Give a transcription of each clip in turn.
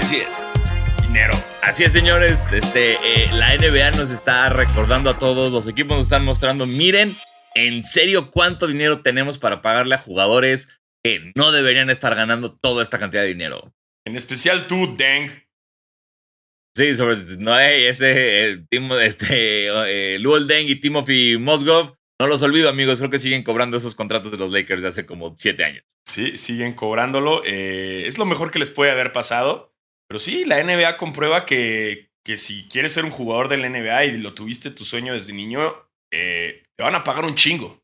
Así es. Dinero. Así es, señores. Este, eh, la NBA nos está recordando a todos, los equipos nos están mostrando, miren, en serio, cuánto dinero tenemos para pagarle a jugadores que no deberían estar ganando toda esta cantidad de dinero. En especial tú, Deng. Sí, sobre no hay ese eh, este, eh, Luol Deng y Timothy Mosgov. No los olvido, amigos. Creo que siguen cobrando esos contratos de los Lakers de hace como siete años. Sí, siguen cobrándolo. Eh, es lo mejor que les puede haber pasado. Pero sí, la NBA comprueba que, que si quieres ser un jugador de la NBA y lo tuviste tu sueño desde niño, te van a pagar un chingo.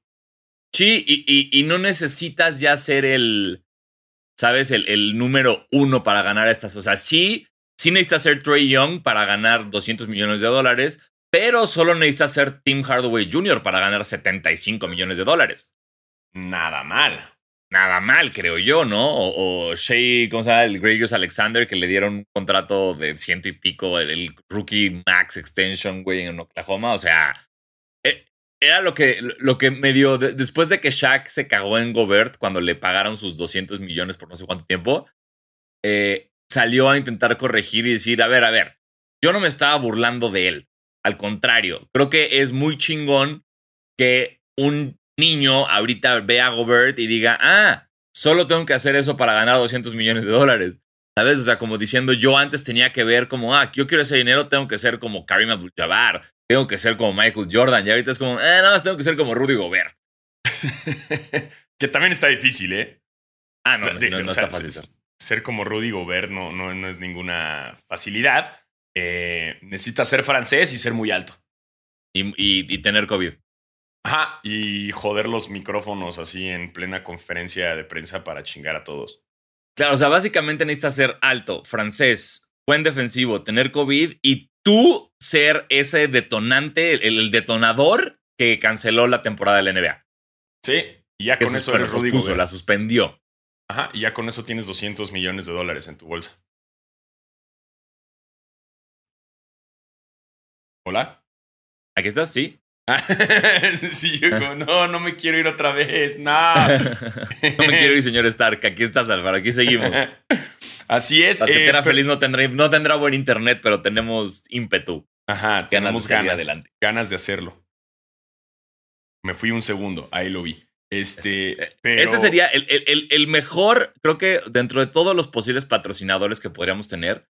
Sí, y, y, no necesitas ya ser el, ¿sabes? El, el, número uno para ganar estas. O sea, sí, sí necesitas ser Trey Young para ganar 200 millones de dólares, pero solo necesitas ser Tim Hardaway Jr. para ganar 75 millones de dólares. Nada mal. Nada mal, creo yo, ¿no? O, Shea, ¿cómo se llama? El Gregius Alexander, que le dieron un contrato de ciento y pico, el, rookie max extension, güey, en Oklahoma. O sea, eh, era lo que, lo que me dio, después de que Shaq se cagó en Gobert cuando le pagaron sus 200 millones por no sé cuánto tiempo, eh, salió a intentar corregir y decir, a ver, a ver, yo no me estaba burlando de él. Al contrario, creo que es muy chingón que un niño ahorita vea a Gobert y diga, ah, solo tengo que hacer eso para ganar 200 millones de dólares. ¿Sabes? O sea, como diciendo, yo antes tenía que ver como, ah, yo quiero ese dinero, tengo que ser como Karim Abdul-Jabbar, tengo que ser como Michael Jordan, y ahorita es como, eh, nada más tengo que ser como Rudy Gobert. que también está difícil, ¿eh? Ah, no, no, está fácil. Ser como Rudy Gobert no, no, no es ninguna facilidad. Eh, necesitas ser francés y ser muy alto. Y, y, tener COVID. Ajá, y joder los micrófonos así en plena conferencia de prensa para chingar a todos. Claro, o sea, básicamente necesitas ser alto, francés, buen defensivo, tener COVID y tú ser ese detonante, el, detonador que canceló la temporada de la NBA. Sí, y ya con eso, eso Rudy la suspendió. Ajá, y ya con eso tienes 200 millones de dólares en tu bolsa. ¿Hola? ¿Aquí estás? Sí. sí, yo como, no, no me quiero ir otra vez, no. no me quiero ir, señor Stark. Aquí estás, Álvaro, aquí seguimos. Así es. Basquetera eh, feliz no tendrá, no tendrá buen internet, pero tenemos ímpetu. Ajá, tenemos ganas, adelante. ganas de hacerlo. Me fui un segundo, ahí lo vi. Este, este pero... Este sería el, el, el, mejor, creo que dentro de todos los posibles patrocinadores que podríamos tener,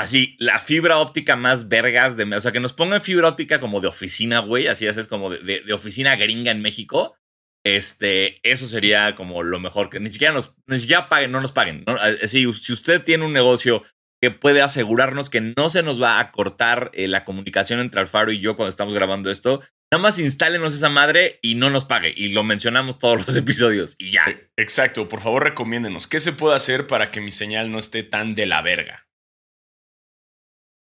así, la fibra óptica más vergas de... O sea, que nos pongan fibra óptica como de oficina, güey, así es, como de, de, oficina gringa en México. Este, eso sería como lo mejor, que ni siquiera nos, ni siquiera paguen, no nos paguen. si usted tiene un negocio que puede asegurarnos que no se nos va a cortar eh, la comunicación entre Alfaro y yo cuando estamos grabando esto, nada más instálenos esa madre y no nos pague. Y lo mencionamos todos los episodios y ya. E, exacto, por favor recomiéndenos. ¿Qué se puede hacer para que mi señal no esté tan de la verga?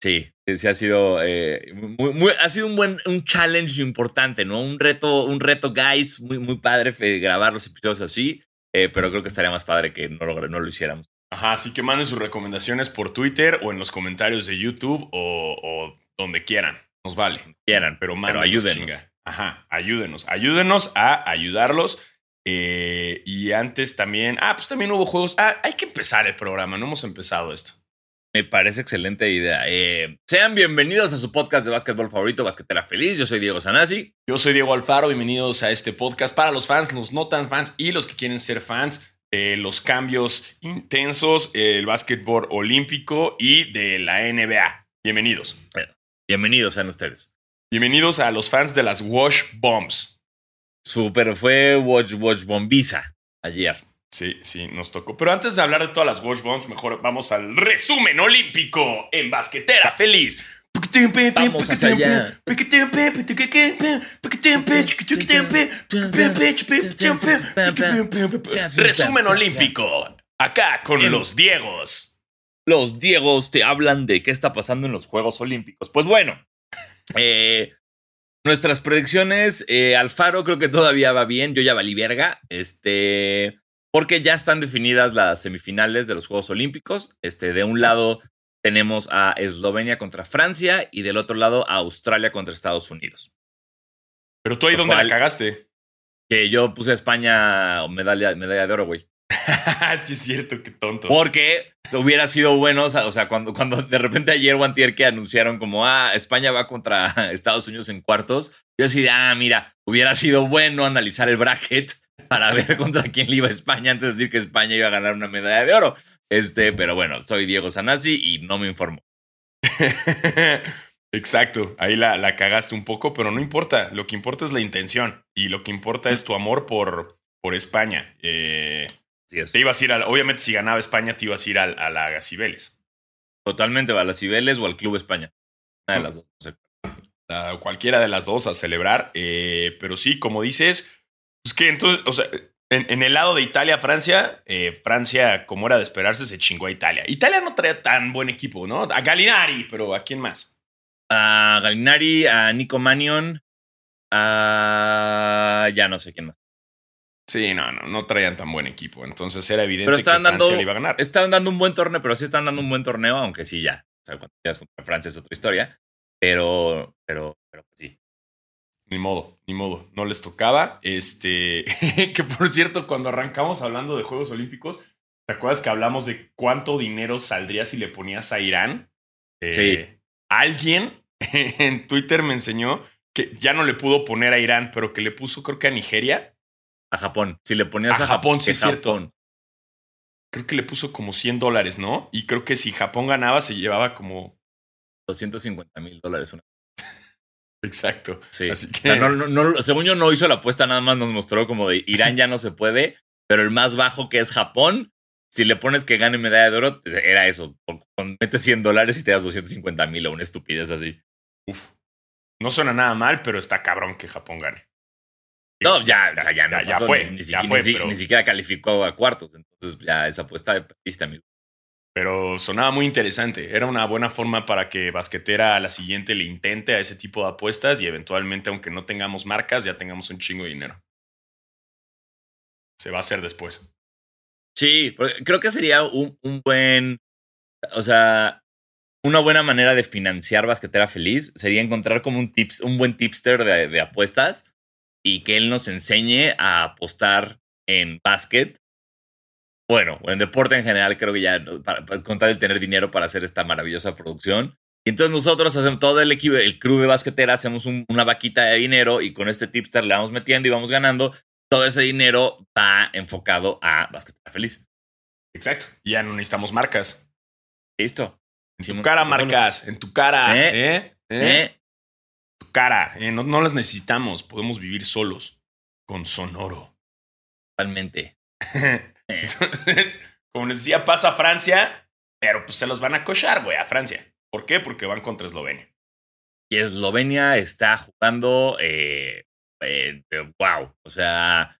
Sí, sí ha sido, eh, muy, ha sido un buen un challenge importante, ¿no? Un reto, un reto, guys, muy, muy padre grabar los episodios así, eh, pero creo que estaría más padre que no lo, no lo hiciéramos. Ajá, así que manden sus recomendaciones por Twitter o en los comentarios de YouTube o, donde quieran. Nos vale. Quieran, pero, pero ayúdenos. Ajá, ayúdenos. Ayúdenos a ayudarlos. Eh, y antes también. Ah, pues también hubo juegos. Ah, hay que empezar el programa. No hemos empezado esto. Me parece excelente idea. Eh, sean bienvenidos a su podcast de básquetbol favorito, Basquetera Feliz. Yo soy Diego Sanasi. Yo soy Diego Alfaro. Bienvenidos a este podcast para los fans, los no tan fans y los que quieren ser fans de los cambios intensos, el básquetbol olímpico y de la NBA. Bienvenidos. Bienvenidos sean ustedes. Bienvenidos a los fans de las Wash Bombs. Super, fue Wash, Wash Bombiza ayer. Sí, sí, nos tocó. Pero antes de hablar de todas las Wash Bombs, mejor vamos al resumen olímpico en basquetera feliz. Vamos hacia allá. Resumen olímpico. Acá con los Diegos. Los Diegos te hablan de qué está pasando en los Juegos Olímpicos. Pues bueno, eh, nuestras predicciones, eh, Alfaro creo que todavía va bien. Yo ya valí verga. Este porque ya están definidas las semifinales de los Juegos Olímpicos. Este, de un lado tenemos a Eslovenia contra Francia y del otro lado a Australia contra Estados Unidos. Pero tú ahí donde la cagaste. Que yo puse a España medalla, medalla de oro, güey. sí, es cierto, qué tonto. Porque hubiera sido bueno, o sea, cuando, cuando de repente ayer o antier que anunciaron como, ah, España va contra Estados Unidos en cuartos, yo decía, ah, mira, hubiera sido bueno analizar el bracket para ver contra quién le iba España antes de decir que España iba a ganar una medalla de oro. Este, pero bueno, soy Diego Sanasi y no me informo. Exacto, ahí la, la, cagaste un poco, pero no importa, lo que importa es la intención y lo que importa es tu amor por, por España. Eh, te ibas a ir obviamente si ganaba España te ibas a ir a, a la Gacibeles. Totalmente, a la Cibeles o al Club España. Una de las dos. cualquiera de las dos a celebrar, eh, pero sí, como dices, pues que entonces, o sea, en, el lado de Italia-Francia, eh, Francia, como era de esperarse, se chingó a Italia. Italia no traía tan buen equipo, ¿no? A Galinari, pero ¿a quién más? A Galinari, a Nico Manion, a... ya no sé quién más. Sí, no, no, no traían tan buen equipo. Entonces era evidente que Francia dando, le iba a ganar. Estaban dando un buen torneo, pero sí están dando un buen torneo, aunque sí ya. O sea, cuando te contra Francia es otra historia. Pero, pero, pero sí. Ni modo, ni modo. No les tocaba. Este, que por cierto, cuando arrancamos hablando de Juegos Olímpicos, ¿te acuerdas que hablamos de cuánto dinero saldría si le ponías a Irán? Eh, sí. Alguien en Twitter me enseñó que ya no le pudo poner a Irán, pero que le puso, creo que a Nigeria. A Japón. Si le ponías a, a Japón, sí, es cierto. Creo que le puso como 100 dólares, ¿no? Y creo que si Japón ganaba, se llevaba como 250 mil dólares una Exacto. Sí. Así que... no, no, según yo no hizo la apuesta, nada más nos mostró como de Irán ya no se puede, pero el más bajo que es Japón, si le pones que gane medalla de oro, era eso. Metes 100 dólares y te das 250 mil o una estupidez así. Uf. No suena nada mal, pero está cabrón que Japón gane. No, ya, ya, ya, ya, fue. Ni, ni, siquiera calificó a cuartos. Entonces, ya esa apuesta perdiste, amigo pero sonaba muy interesante. Era una buena forma para que Basquetera a la siguiente le intente a ese tipo de apuestas y eventualmente, aunque no tengamos marcas, ya tengamos un chingo de dinero. Se va a hacer después. Sí, creo que sería un, buen, o sea, una buena manera de financiar Basquetera Feliz sería encontrar como un, tips, un buen tipster de, de apuestas y que él nos enseñe a apostar en básquet bueno, en deporte en general creo que ya, para, contar el tener dinero para hacer esta maravillosa producción. Y entonces nosotros hacemos todo el equipo, el crew de basquetera, hacemos una vaquita de dinero y con este tipster le vamos metiendo y vamos ganando. Todo ese dinero va enfocado a basquetera feliz. Exacto. Ya no necesitamos marcas. Listo. En tu cara, marcas. En tu cara. ¿Eh? ¿Eh? ¿Eh? ¿Eh? Tu cara. ¿eh? No, no las necesitamos. Podemos vivir solos. Con Sonoro. Totalmente. Entonces, como les decía, pasa a Francia, pero pues se los van a cochar, güey, a Francia. ¿Por qué? Porque van contra Eslovenia. Y Eslovenia está jugando, eh, eh, wow, o sea,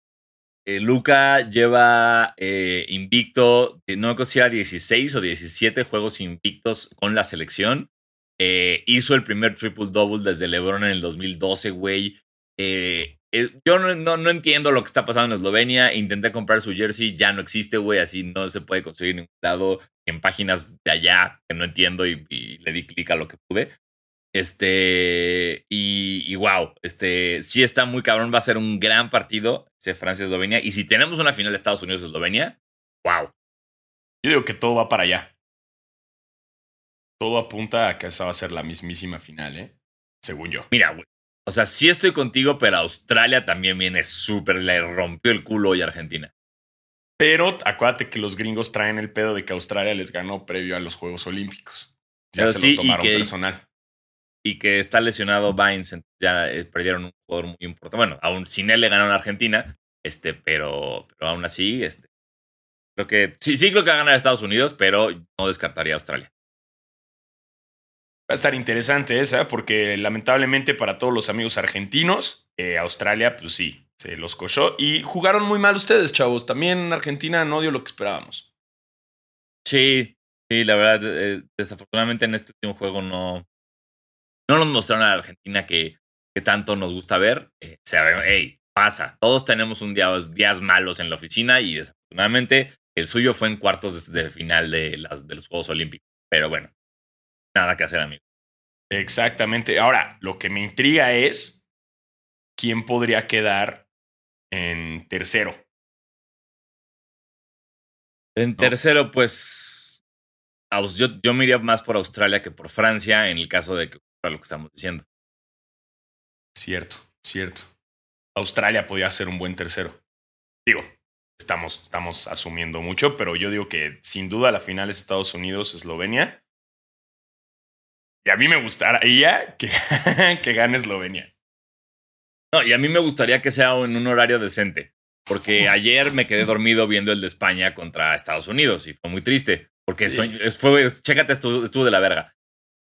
eh, Luca lleva invicto, no me si 16 o 17 juegos invictos con la selección. hizo el primer triple double desde LeBron en el 2012, güey. Eh, yo no, no, entiendo lo que está pasando en Eslovenia. Intenté comprar su jersey, ya no existe, güey. Así no se puede conseguir en ningún lado. En páginas de allá que no entiendo y, le di clic a lo que pude. Este, y, y, wow, este, sí está muy cabrón. Va a ser un gran partido, Francia-Eslovenia. Y si tenemos una final de Estados Unidos-Eslovenia, wow. Yo digo que todo va para allá. Todo apunta a que esa va a ser la mismísima final, ¿eh? Según yo. Mira, güey. O sea, sí estoy contigo, pero Australia también viene súper, le rompió el culo hoy a Argentina. Pero acuérdate que los gringos traen el pedo de que Australia les ganó previo a los Juegos Olímpicos. Ya se lo tomaron personal. Y que está lesionado Vines, ya eh, perdieron un jugador muy importante. Bueno, aún sin él le ganaron a Argentina, este, pero, pero aún así, este, creo que sí, sí creo que va a ganar Estados Unidos, pero no descartaría a Australia. Va a estar interesante esa, porque lamentablemente para todos los amigos argentinos, eh, Australia, pues sí, se los cochó. Y jugaron muy mal ustedes, chavos. También Argentina no dio lo que esperábamos. Sí, sí, la verdad, eh, desafortunadamente en este último juego no, no nos mostraron a Argentina que, que tanto nos gusta ver. Eh, o sea, hey, pasa. Todos tenemos un día, días malos en la oficina y desafortunadamente el suyo fue en cuartos de, final de, las, de los Juegos Olímpicos. Pero bueno, nada que hacer, amigo. Exactamente. Ahora, lo que me intriga es quién podría quedar en tercero. En tercero, pues. Yo, yo me iría más por Australia que por Francia en el caso de que ocurra lo que estamos diciendo. Cierto, cierto. Australia podía ser un buen tercero. Digo, estamos, estamos asumiendo mucho, pero yo digo que sin duda la final es Estados Unidos-Eslovenia. Y a mí me gustaría que, que gane Eslovenia. No, y a mí me gustaría que sea en un horario decente. Porque ayer me quedé dormido viendo el de España contra Estados Unidos y fue muy triste. Porque fue, chécate, estuvo, estuvo de la verga.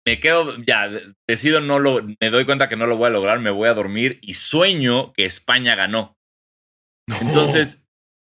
Me quedo, ya, decido no lo, me doy cuenta que no lo voy a lograr, me voy a dormir y sueño que España ganó. Entonces,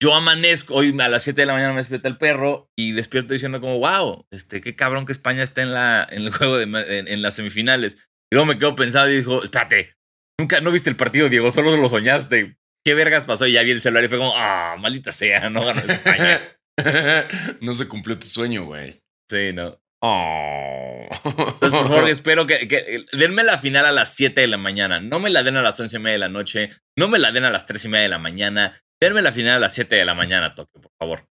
yo amanezco, hoy a las 7 de la mañana me despierta el perro y despierto diciendo como, wow, este, qué cabrón que España está en, la, en el juego, de, en, las semifinales. Y luego me quedo pensando y dijo, espérate, nunca, no viste el partido, Diego, solo lo soñaste. ¿Qué vergas pasó? Y ya vi el celular y fue como, ah, maldita sea, no ganó España. no se cumplió tu sueño, güey. Sí, no. Oh. Entonces, por favor, espero que, que, denme la final a las 7 de la mañana. No me la den a las 11 y media de la noche. No me la den a las 3 y media de la mañana. Denme la final a las 7 de la mañana, Tokio, por favor.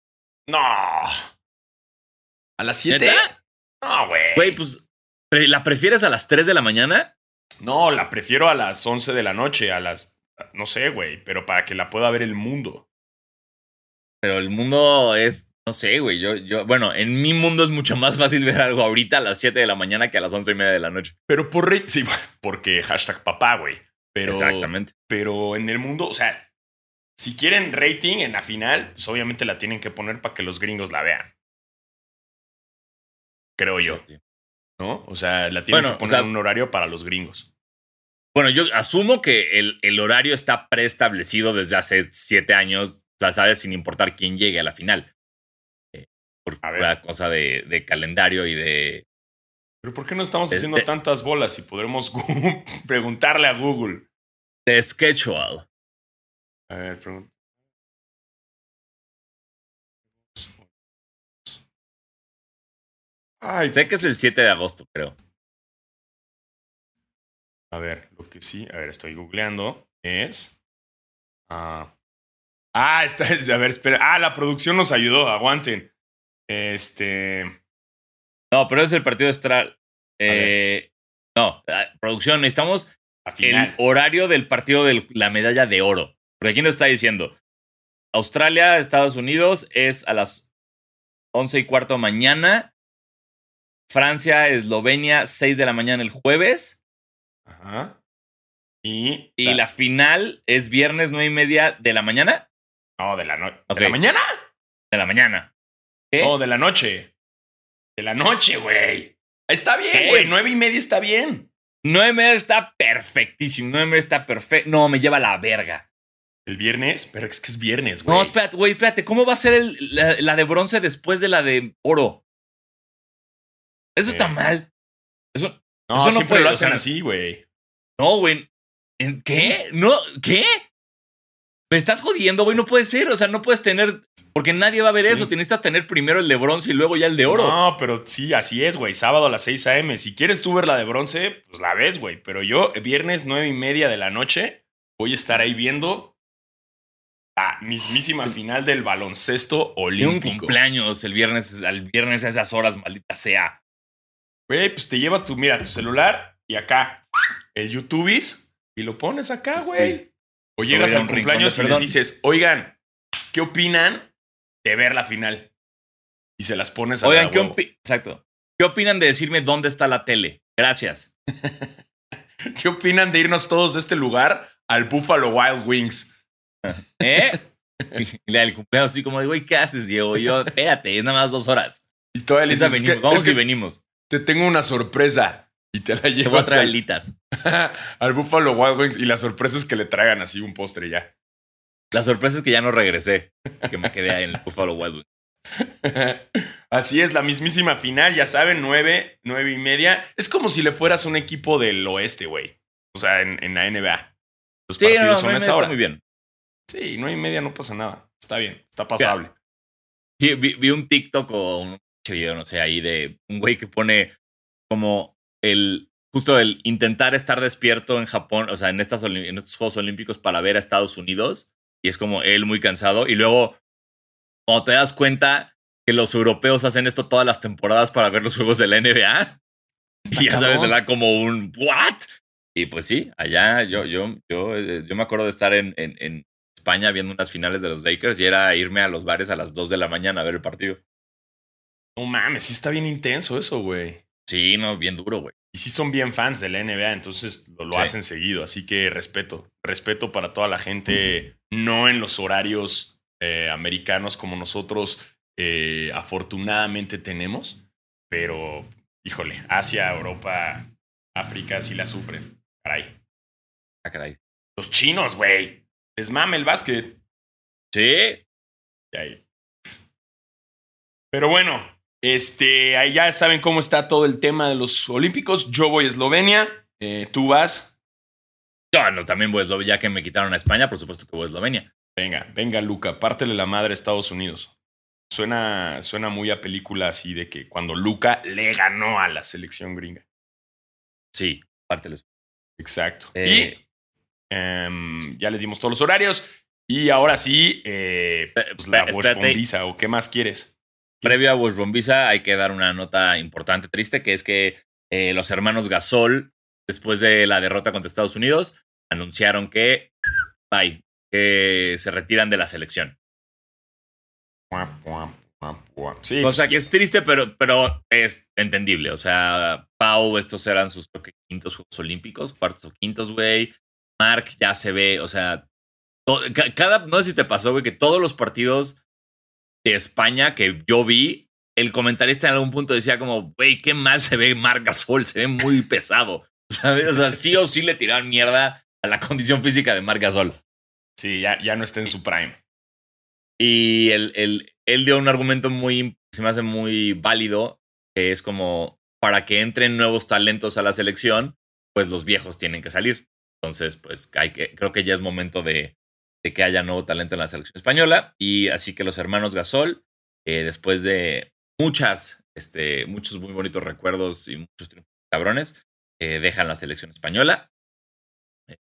No. ¿A las 7? No, güey. Güey, pues, ¿la prefieres a las 3 de la mañana? No, la prefiero a las 11 de la noche, a las... No sé, güey, pero para que la pueda ver el mundo. Pero el mundo es... No sé, güey, yo, yo... Bueno, en mi mundo es mucho más fácil ver algo ahorita a las 7 de la mañana que a las 11 y media de la noche. Pero por... Sí, porque hashtag papá, güey. Pero, Exactamente. Pero en el mundo, o sea, si quieren rating en la final, pues obviamente la tienen que poner para que los gringos la vean. Creo yo. ¿No? O sea, la tienen que poner en un horario para los gringos. Bueno, yo asumo que el, el horario está preestablecido desde hace siete años, o sea, sabes, sin importar quién llegue a la final. Eh, por la cosa de, de, calendario y de. Pero ¿por qué no estamos haciendo tantas bolas y podremos preguntarle a Google? De schedule. A ver, pregunta. Ay, sé que es el 7 de agosto, creo. A ver, lo que sí, a ver, estoy googleando es. ah, ah está, a ver, espera. Ah, la producción nos ayudó, aguanten. Este. No, pero es el partido astral. Eh, no, producción, necesitamos el horario del partido de la medalla de oro. Porque aquí nos está diciendo, Australia, Estados Unidos es a las 11 y cuarto mañana. Francia, Eslovenia, 6 de la mañana el jueves. Ajá. Y, y la... final es viernes 9 y media de la mañana. No, de la noche. ¿De la mañana? De la mañana. ¿Qué? No, de la noche. De la noche, güey. Está bien, güey. Nueve y media está bien. Nueve y media está perfectísimo. Nueve y media está perfecto. No, me lleva la verga. ¿El viernes? Pero es que es viernes, güey. No, espérate, güey, espérate. ¿Cómo va a ser la, de bronce después de la de oro? Eso está eh. mal. Eso no, eso no siempre lo hacen así, güey. No, güey. ¿Qué? ¿No? ¿Qué? Me estás jodiendo, güey. No puede ser. O sea, no puedes tener. Porque nadie va a ver eso. Tienes que tener primero el de bronce y luego ya el de oro. No, pero sí, así es, güey. Sábado a las 6 a.m. Si quieres tú ver la de bronce, pues la ves, güey. Pero yo, viernes nueve y media de la noche, voy a estar ahí viendo la mismísima final del baloncesto olímpico. un cumpleaños el viernes, al viernes a esas horas, maldita sea. Güey, pues te llevas tu, mira, tu celular y acá el YouTubeis y lo pones acá, güey. O llegas al cumpleaños y les dices, oigan, ¿qué opinan de ver la final? Y se las pones a Oigan, ¿qué Exacto. ¿Qué opinan de decirme dónde está la tele? Gracias. ¿Qué opinan de irnos todos de este lugar al Buffalo Wild Wings? ¿Eh? Y el cumpleaños así como de, güey, ¿qué haces, Diego? yo, espérate, es nada más dos horas. Y todavía le dices, vamos y venimos. Te tengo una sorpresa. Y te la llevo a alitas. al Buffalo Wild Wings. Y la sorpresa es que le traigan así un postre ya. La sorpresa es que ya no regresé. Que me quedé en el Buffalo Wild Wings. Así es, la mismísima final, ya saben, nueve, nueve y media. Es como si le fueras un equipo del oeste, güey. O sea, en, la NBA. Los partidos son esa hora. muy bien. Sí, nueve y media no pasa nada. Está bien, está pasable. Vi, un TikTok o un video, no sé, ahí de un güey que pone como el justo el intentar estar despierto en Japón, o sea, en, estas, en estos Juegos Olímpicos para ver a Estados Unidos. Y es como él muy cansado. Y luego, cuando te das cuenta, que los europeos hacen esto todas las temporadas para ver los juegos de la NBA. y ya sabes, le da como un ¿what? Y pues sí, allá yo, yo, yo, eh, yo me acuerdo de estar en, en, en España viendo unas finales de los Lakers y era irme a los bares a las 2 de la mañana a ver el partido. No mames, sí está bien intenso eso, güey. Sí, no, bien duro, güey. Y sí son bien fans de la NBA, entonces lo, lo Sí. hacen seguido. Así que respeto. Respeto para toda la gente, no en los horarios eh, americanos como nosotros eh, afortunadamente tenemos. Pero, híjole, Asia, Europa, África sí la sufren. Caray. Ah, caray. Los chinos, güey. Les mame el básquet. Sí, Y ahí. Pero bueno, este, ahí ya saben cómo está todo el tema de los Olímpicos. Yo voy a Eslovenia, eh, tú vas. yo no, también voy a Eslovenia, ya que me quitaron a España, por supuesto que voy a Eslovenia. Venga, venga, Luca, pártele la madre a Estados Unidos. Suena, suena muy a película así de que cuando Luca le ganó a la selección gringa. Sí, párteles. Exacto. Eh, y em, ya les dimos todos los horarios. Y ahora sí, eh, pues la Espérate. Bosch ¿o qué más quieres? Previo a Bush Bombisa hay que dar una nota importante, triste, que es que eh, los hermanos Gasol, después de la derrota contra Estados Unidos, anunciaron que, bye, que se retiran de la selección. Sí, O sea pues, que es triste, pero, pero es entendible. O sea, Pau, estos eran sus creo que, quintos Juegos Olímpicos, cuartos o quintos, güey. Mark ya se ve, o sea, cada, no sé si te pasó, güey, que todos los partidos de España que yo vi, el comentarista en algún punto decía como, güey, qué mal se ve Marc Gasol, se ve muy pesado. ¿Sabes? O sea, sí o sí le tiraron mierda a la condición física de Marc Gasol. sí, ya, ya no está en su prime. Y él, él, él dio un argumento muy, se me hace muy válido, que es como, para que entren nuevos talentos a la selección, pues los viejos tienen que salir. Entonces, pues creo que ya es momento de, que haya nuevo talento en la selección española. Y así que los hermanos Gasol, eh, después de muchas, este, muchos muy bonitos recuerdos y muchos triunfos cabrones, eh, dejan la selección española. Eh,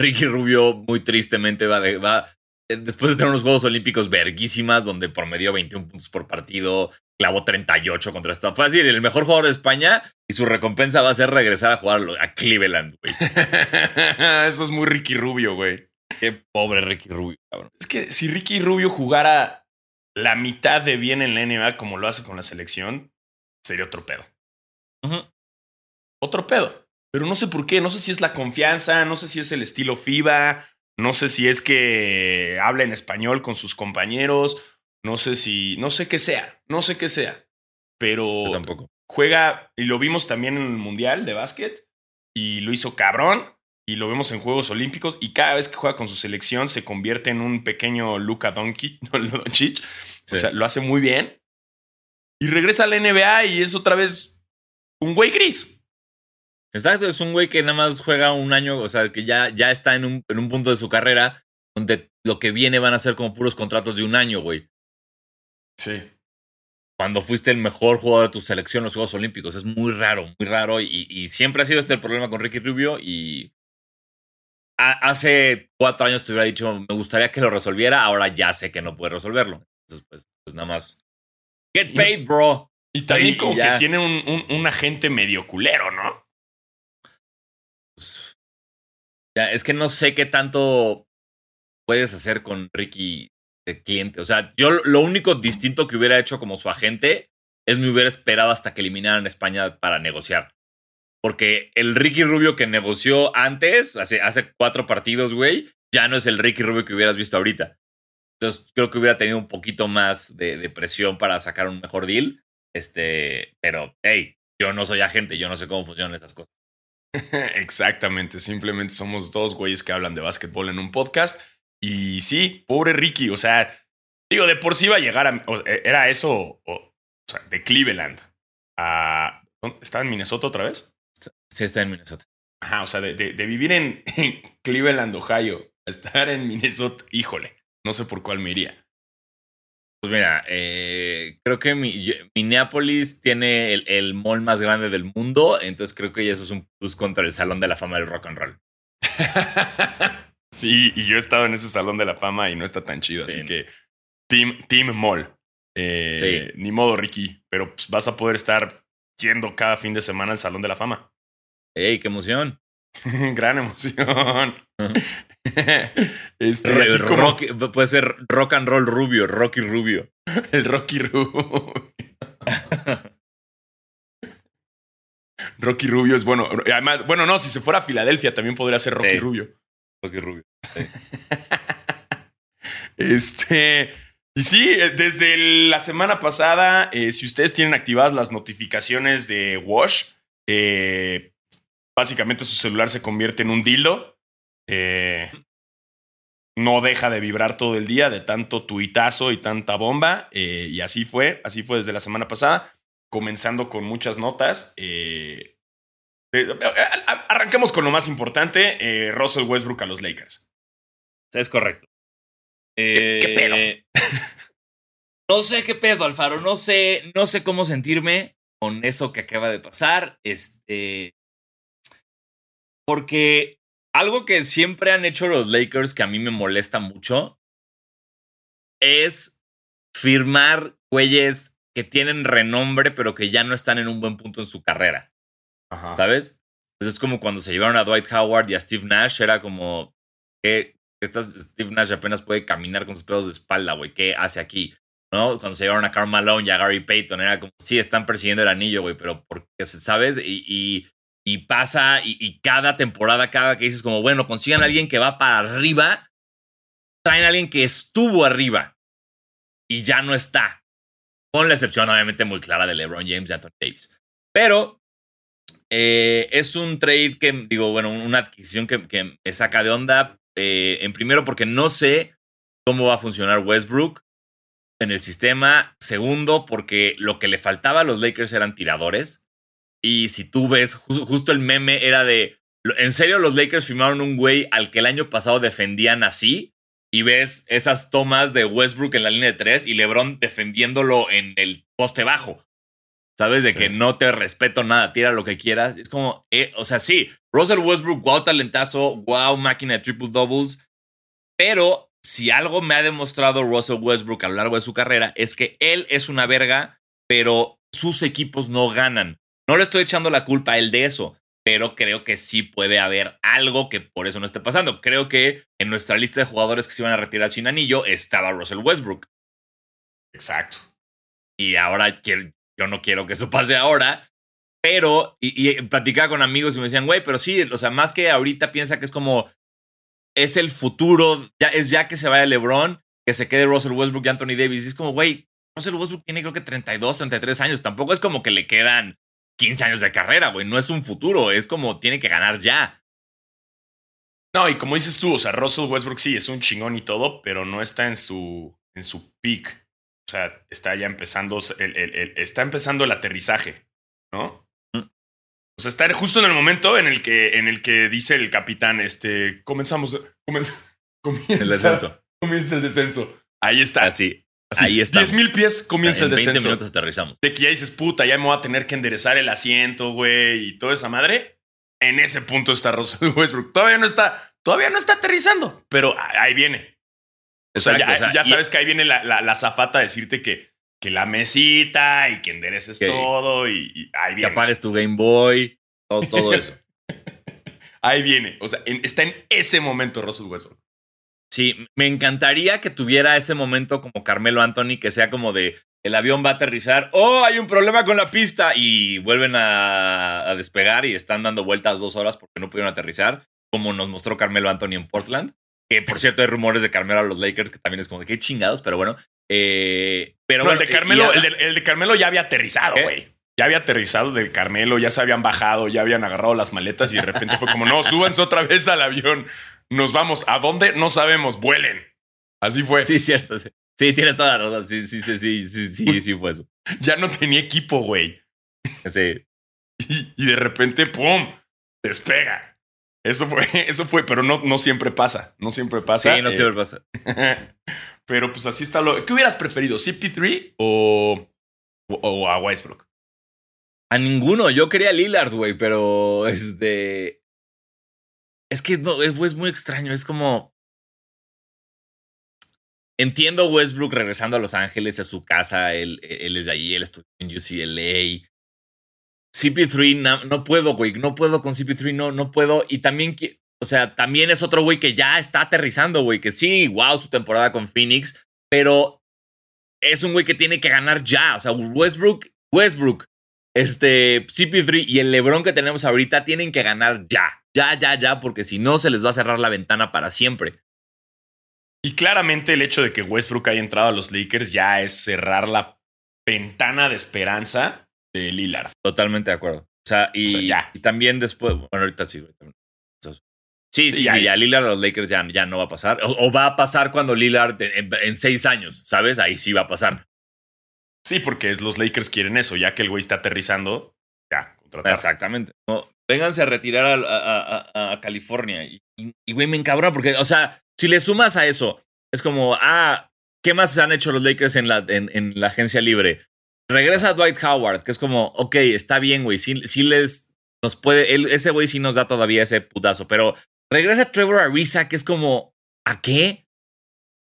Ricky Rubio, muy tristemente, va, de- va después de tener unos Juegos Olímpicos verguísimas, donde promedió 21 puntos por partido, clavó 38 contra Fue así, el mejor jugador de España, y su recompensa va a ser regresar a jugar a Cleveland, güey. Eso es muy Ricky Rubio, güey. Qué pobre Ricky Rubio, cabrón. Es que si Ricky Rubio jugara la mitad de bien en la NBA como lo hace con la selección, sería otro pedo. Otro pedo. Pero no sé por qué, no sé si es la confianza, no sé si es el estilo FIBA, no sé si es que habla en español con sus compañeros, no sé si, no sé qué sea, no sé qué sea. Pero Yo tampoco. juega, y lo vimos también en el Mundial de básquet, y lo hizo cabrón, y lo vemos en Juegos Olímpicos, y cada vez que juega con su selección se convierte en un pequeño Luka Doncic, no Doncic, o Sí. sea, lo hace muy bien, y regresa a la NBA y es otra vez un güey gris. Exacto, es un güey que nada más juega un año, o sea, que ya, ya está en un, en un punto de su carrera donde lo que viene van a ser como puros contratos de un año, güey. Sí. Cuando fuiste el mejor jugador de tu selección en los Juegos Olímpicos. Es muy raro, muy raro. Y, y siempre ha sido este el problema con Ricky Rubio. Y a- hace cuatro años te hubiera dicho, me gustaría que lo resolviera. Ahora ya sé que no puede resolverlo. Entonces, pues, pues nada más. Get paid, bro. Y también Y- como y que tiene un, un, un agente medio culero, ¿no? Pues, ya, es que no sé qué tanto puedes hacer con Ricky cliente. O sea, yo lo- único distinto que hubiera hecho como su agente es me hubiera esperado hasta que eliminaran España para negociar. Porque el Ricky Rubio que negoció antes, hace, hace cuatro partidos, güey, ya no es el Ricky Rubio que hubieras visto ahorita. Entonces creo que hubiera tenido un poquito más de, de presión para sacar un mejor deal. Este, pero, hey, yo no soy agente, yo no sé cómo funcionan esas cosas. Exactamente, simplemente somos dos güeyes que hablan de básquetbol en un podcast. Y sí, pobre Ricky, o sea, digo, de por sí iba a llegar a... eh, era eso, o, o sea, de Cleveland a... ¿dónde- ¿Estaba en Minnesota otra vez? Sí, está en Minnesota. Ajá, o sea, de, de- de vivir en, en Cleveland, Ohio, a estar en Minnesota, híjole, no sé por cuál me iría. Pues mira, eh, creo que mi- yo- Minneapolis tiene el, el mall más grande del mundo, entonces creo que eso es un plus contra el Salón de la Fama del Rock and Roll. sí, y yo he estado en ese salón de la fama y no está tan chido, así Sí. que Team, team Mall. Eh, Ni modo, Ricky, pero pues, vas a poder estar yendo cada fin de semana al Salón de la Fama. ¡Ey, qué emoción! Gran emoción. este, puede ser rock and roll rubio, Rocky Rubio. El Rocky Rubio. Rocky Rubio es bueno. Además, bueno, no, si se fuera a Filadelfia también podría ser Rocky Rubio. Rocky Rubio. este. Y sí, eh, desde la semana pasada, eh, si ustedes tienen activadas las notificaciones de Wash, eh, básicamente su celular se convierte en un dildo. no deja de vibrar todo el día de tanto tuitazo y tanta bomba. y así fue, así fue desde la semana pasada, comenzando con muchas notas. Arranquemos con lo más importante, Russell Westbrook a los Lakers. Es correcto. ¿Qué, pedo? Eh, no sé qué pedo, Alfaro. No sé, no sé cómo sentirme con eso que acaba de pasar. Este. Porque algo que siempre han hecho los Lakers que a mí me molesta mucho es firmar güeyes que tienen renombre, pero que ya no están en un buen punto en su carrera. ¿Sabes? Entonces es como cuando se llevaron a Dwight Howard y a Steve Nash, era como, ¿qué, Steve Nash apenas puede caminar con sus pedos de espalda, güey. ¿Qué hace aquí? ¿No? Cuando se llevaron a Karl Malone y a Gary Payton, era como, sí, están persiguiendo el anillo, güey, pero porque, ¿sabes? Y, y, pasa, y, cada temporada, cada que dices, como, bueno, consigan a alguien que va para arriba, traen a alguien que estuvo arriba y ya no está. Con la excepción, obviamente, muy clara de LeBron James y Anthony Davis. Pero eh, es un trade que, digo, bueno, una adquisición que, que me saca de onda eh, en primero, porque no sé cómo va a funcionar Westbrook en el sistema. Segundo, porque lo que le faltaba a los Lakers eran tiradores. Y si tú ves, justo el meme era de, en serio los Lakers firmaron un güey al que el año pasado defendían así. Y ves esas tomas de Westbrook en la línea de tres y LeBron defendiéndolo en el poste bajo. ¿Sabes? De que no te respeto nada, tira lo que quieras. Es como, eh, o sea, sí, Russell Westbrook, wow, talentazo, wow, máquina de triple doubles. Pero si algo me ha demostrado Russell Westbrook a lo largo de su carrera es que él es una verga, pero sus equipos no ganan. No le estoy echando la culpa a él de eso, pero creo que sí puede haber algo que por eso no esté pasando. Creo que en nuestra lista de jugadores que se iban a retirar sin anillo estaba Russell Westbrook. Exacto. Y ahora yo no quiero que eso pase ahora. Pero, y, platicaba con amigos y me decían, güey, pero sí, o sea, más que ahorita piensa que es como, es el futuro, ya, es ya que se vaya LeBron, que se quede Russell Westbrook y Anthony Davis. Y es como, güey, Russell Westbrook tiene creo que 32, 33 años. Tampoco es como que le quedan 15 años de carrera, güey. No es un futuro, es como tiene que ganar ya. No, y como dices tú, o sea, Russell Westbrook sí es un chingón y todo, pero no está en su, en su peak. O sea, está ya empezando, el, está empezando el aterrizaje, ¿no? Mm. O sea, está justo en el momento en el que, en el que dice el capitán, este, comenzamos, comienza, el descenso. Comienza el descenso. Ahí está. Así. Ahí está. 10 mil pies comienza el descenso. 20 minutos aterrizamos. De que ya dices, puta, ya me voy a tener que enderezar el asiento, güey, y toda esa madre. En ese punto está Russell Westbrook. Todavía no está, todavía no está aterrizando, pero ahí viene. O sea, ya, sabes que ahí viene la, la, zafata a decirte que, que la mesita y que endereces todo y, ahí viene. Que apagues tu Game Boy, todo, todo eso. ahí viene. O sea, está en ese momento Russell Westbrook. Sí, me encantaría que tuviera ese momento como Carmelo Anthony, que sea como de el avión va a aterrizar, oh, hay un problema con la pista y vuelven a, a despegar y están dando vueltas dos horas porque no pudieron aterrizar, como nos mostró Carmelo Anthony en Portland. Que por cierto, hay rumores de Carmelo a los Lakers, que también es como de qué chingados, pero bueno. Eh, pero el, de Carmelo, el, de, Carmelo ya había aterrizado, güey. Ya había aterrizado del Carmelo, ya se habían bajado, ya habían agarrado las maletas y de repente fue como, no, súbanse otra vez al avión. Nos vamos. ¿A dónde? No sabemos. Vuelen. Así fue. Sí, cierto. Sí, sí tienes toda la razón. Sí, sí, sí, sí, sí, sí, sí fue eso. Ya no tenía equipo, güey. Sí. Y, y de repente, ¡pum! Despega. Eso fue, eso fue, pero no, no siempre pasa. No siempre pasa. Sí, no siempre pasa. pero pues así está lo. ¿Qué hubieras preferido? ¿CP3 o, o, a Westbrook? A ninguno. Yo quería Lillard, güey, pero este. Es que no, es, es muy extraño. Es como. entiendo Westbrook regresando a Los Ángeles, a su casa, él, él es de allí, él estudió en UCLA. CP3, no, no puedo, güey, no puedo con CP3, no, no puedo. Y también, o sea, también es otro güey que ya está aterrizando, güey, que sí, wow, su temporada con Phoenix, pero es un güey que tiene que ganar ya. O sea, Westbrook, Westbrook, este, CP3 y el LeBron que tenemos ahorita tienen que ganar ya, ya, ya, ya, porque si no se les va a cerrar la ventana para siempre. Y claramente el hecho de que Westbrook haya entrado a los Lakers ya es cerrar la ventana de esperanza de Lillard. Totalmente de acuerdo. O sea, y, ya. y también después, bueno, ahorita sí. Sí, sí, sí, ya, ya, Lillard a los Lakers ya, ya no va a pasar. O, va a pasar cuando Lillard en, seis años, ¿sabes? Ahí sí va a pasar. Sí, porque los Lakers quieren eso, ya que el güey está aterrizando, ya, contratar. Exactamente. No, vénganse a retirar a, a, California. Y, y, güey, me encabrona porque, o sea, si le sumas a eso, es como, ah, ¿qué más han hecho los Lakers en la, en, la agencia libre? Regresa Dwight Howard, que es como, ok, está bien, güey, sí, les nos puede, ese güey sí nos da todavía ese putazo, pero regresa Trevor Ariza, que es como, ¿a qué?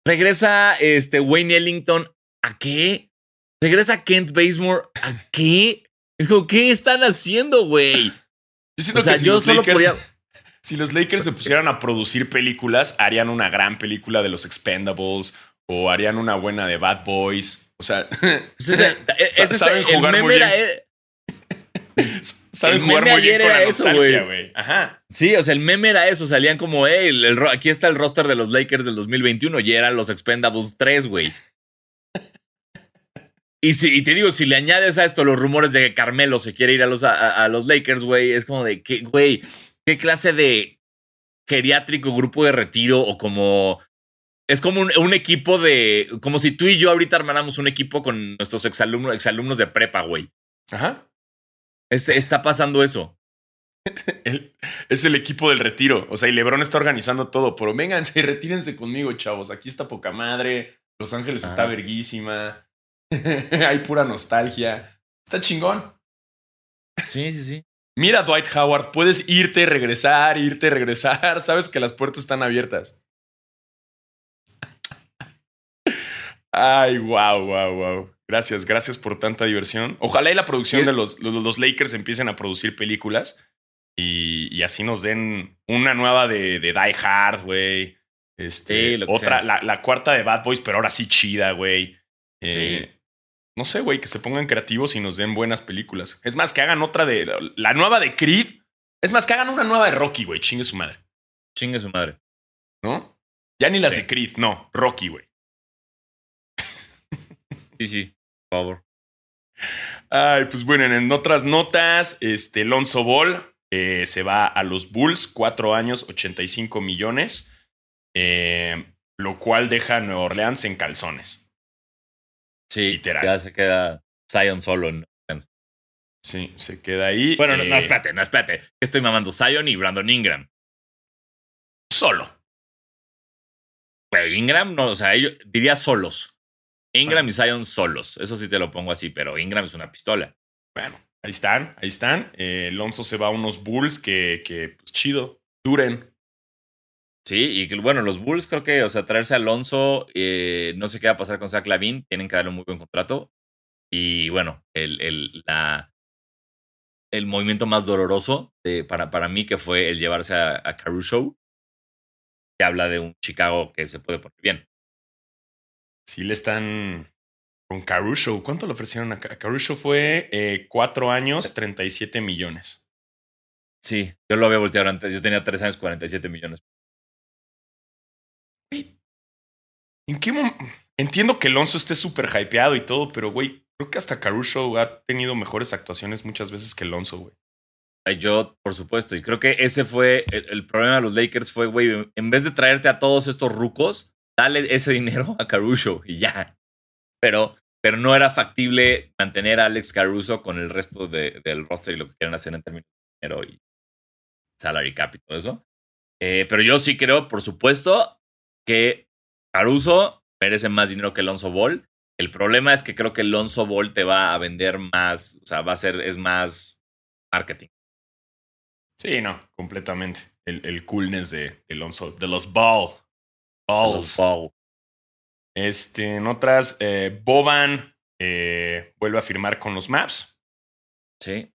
Regresa este, Wayne Ellington, ¿a qué? Regresa Kent Bazemore, ¿a qué? Es como, ¿qué están haciendo, güey? Yo siento que yo solo podía si los Lakers se pusieran a producir películas, harían una gran película de los Expendables o harían una buena de Bad Boys. O sea, saben jugar muy bien. saben jugar muy bien con la eso, güey. Ajá. Sí, o sea, el meme era eso. Salían como, hey, aquí está el roster de los Lakers del 2021 y eran los Expendables 3, güey. Y, si, y te digo, si le añades a esto los rumores de que Carmelo se quiere ir a los, a los Lakers, güey, es como de que, güey, ¿Qué clase de geriátrico grupo de retiro o como... Es como un, equipo de... Como si tú y yo ahorita armáramos un equipo con nuestros exalumnos, exalumnos de prepa, güey. Ajá. está pasando eso. es el equipo del retiro. O sea, y Lebron está organizando todo. Pero vénganse y retírense conmigo, chavos. Aquí está poca madre. Los Ángeles está verguísima. Hay pura nostalgia. Está chingón. Sí, sí, sí. Mira, Dwight Howard, puedes irte, regresar, irte, regresar. Sabes que las puertas están abiertas. Ay, wow, wow, wow. Gracias, gracias por tanta diversión. Ojalá y la producción de los, los, Lakers empiecen a producir películas y, así nos den una nueva de, Die Hard, güey. Este, otra, la, cuarta de Bad Boys, pero ahora sí chida, güey. Eh, no sé, güey, que se pongan creativos y nos den buenas películas. Es más, que hagan otra de. La nueva de Creed. Es más, que hagan una nueva de Rocky, güey. Chingue su madre. Chingue su madre. ¿No? Ya ni las de Creed, no. Rocky, güey. Sí, sí, por favor. Ay, pues bueno, en otras notas, este Lonzo Ball eh, se va a los Bulls, cuatro años, 85 millones, eh, lo cual deja a Nueva Orleans en calzones. Sí, literal. Ya se queda Zion solo en Sí, se queda ahí. Bueno, no, eh, espérate, no, espérate. Estoy mamando Zion y Brandon Ingram. Solo. Pero Ingram, no, o sea, yo diría solos. Ingram y Zion solos. Eso sí te lo pongo así, pero Ingram es una pistola. Bueno, ahí están, ahí están. Eh, Alonso se va a unos Bulls que, que pues, chido, duren. Sí, y bueno, los Bulls creo que, o sea, traerse a Alonso, eh, no sé qué va a pasar con Zach Lavin, tienen que darle un muy buen contrato. Y bueno, el, el, la, el movimiento más doloroso de, para, para mí que fue el llevarse a, Caruso, que habla de un Chicago que se puede poner bien. Sí, le están con Caruso. ¿Cuánto le ofrecieron a Caruso? Fue eh, cuatro años, 37 millones. Sí, yo lo había volteado antes. Yo tenía tres años, 47 millones. ¿En qué Entiendo que Alonso esté súper hypeado y todo, pero güey, creo que hasta Caruso ha tenido mejores actuaciones muchas veces que Alonso, güey. Yo, por supuesto, y creo que ese fue el, problema de los Lakers fue, güey, en vez de traerte a todos estos rucos, dale ese dinero a Caruso y ya. Pero, pero no era factible mantener a Alex Caruso con el resto del roster y lo que quieren hacer en términos de dinero y salary cap y todo eso. Eh, pero yo sí creo, por supuesto, que Caruso merece más dinero que Alonso Ball. El problema es que creo que Alonso Ball te va a vender más, o sea, va a ser, es más marketing. Sí, no, completamente. El, coolness de Alonso, de los Ball. Balls. Ball. Este, en otras, eh, Boban eh, vuelve a firmar con los Maps. Sí.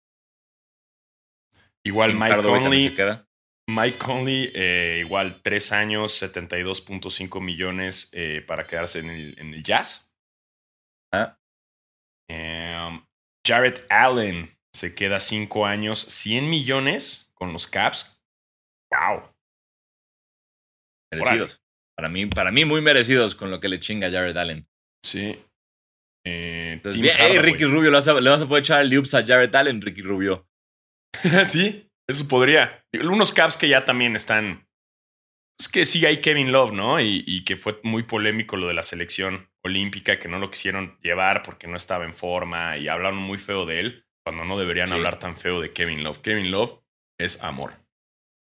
Igual Mike Conley. se queda. Mike Conley, eh, igual tres años, 72.5 millones para quedarse en el, en el Jazz. Ah, Em, Jared Allen se queda cinco años, 100 millones con los Caps. ¡Wow! merecidos. Para mí, para mí, muy merecidos con lo que le chinga Jared Allen. Sí. Eh, Entonces, bien, hey. Ricky Rubio, le vas, a, le vas a poder echar el loops a Jared Allen, Ricky Rubio. sí, eso podría. Unos Caps que ya también están. Es que sí hay Kevin Love, ¿no? Y, y que fue muy polémico lo de la selección olímpica, que no lo quisieron llevar porque no estaba en forma y hablaron muy feo de él, cuando no deberían Sí. hablar tan feo de Kevin Love. Kevin Love es amor.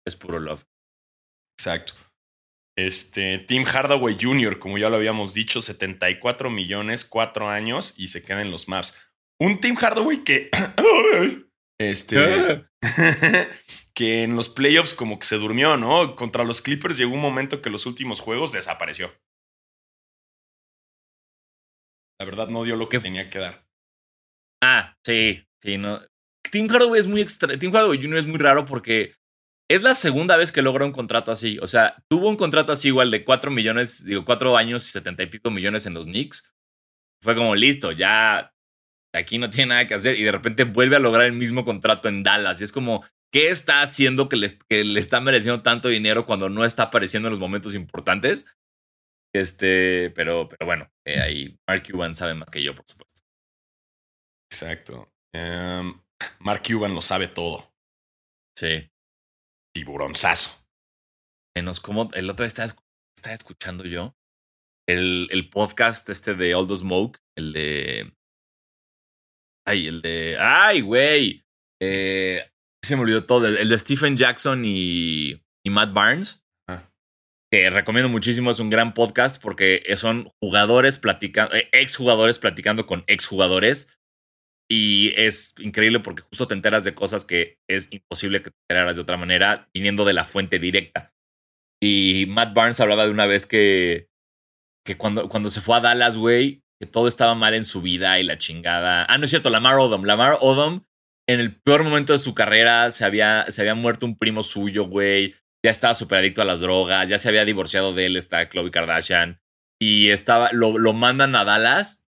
Es puro love. Exacto. Este, Tim Hardaway Jr., como ya lo habíamos dicho, 74 millones, 4 años y se queda en los maps. Un Tim Hardaway que. este. que en los playoffs como que se durmió, ¿no? Contra los Clippers llegó un momento que los últimos juegos desapareció. La verdad no dio lo que tenía que dar. Ah, sí, sí, no. Tim Hardaway es muy extra. Tim Hardaway Jr. es muy raro porque es la segunda vez que logra un contrato así. O sea, tuvo un contrato así igual de 4 millones, digo, 4 años y 70 y pico millones en los Knicks. Fue como listo, ya aquí no tiene nada que hacer y de repente vuelve a lograr el mismo contrato en Dallas. Y es como, ¿qué está haciendo que le, que le está mereciendo tanto dinero cuando no está apareciendo en los momentos importantes? Este, pero, pero bueno, eh, ahí Mark Cuban sabe más que yo, por supuesto. Exacto. Em, Mark Cuban lo sabe todo. Sí. Tiburonzazo. Menos como el otro día estaba, escu- estaba escuchando yo el, el podcast este de All the Smoke, el de. Ay, el de. ¡Ay, güey! Eh, se me olvidó todo. El, el de Stephen Jackson y, y Matt Barnes. Ah. Que recomiendo muchísimo. Es un gran podcast porque son jugadores platicando, ex jugadores platicando con ex jugadores. Y es increíble porque justo te enteras de cosas que es imposible que te enteraras de otra manera, viniendo de la fuente directa. Y Matt Barnes hablaba de una vez que, que cuando, cuando se fue a Dallas, güey, que todo estaba mal en su vida y la chingada. Ah, no es cierto, Lamar Odom. Lamar Odom, en el peor momento de su carrera, se había, se había muerto un primo suyo, güey. Ya estaba súper adicto a las drogas, ya se había divorciado de él, está Khloe Kardashian. Y estaba, lo, lo mandan a Dallas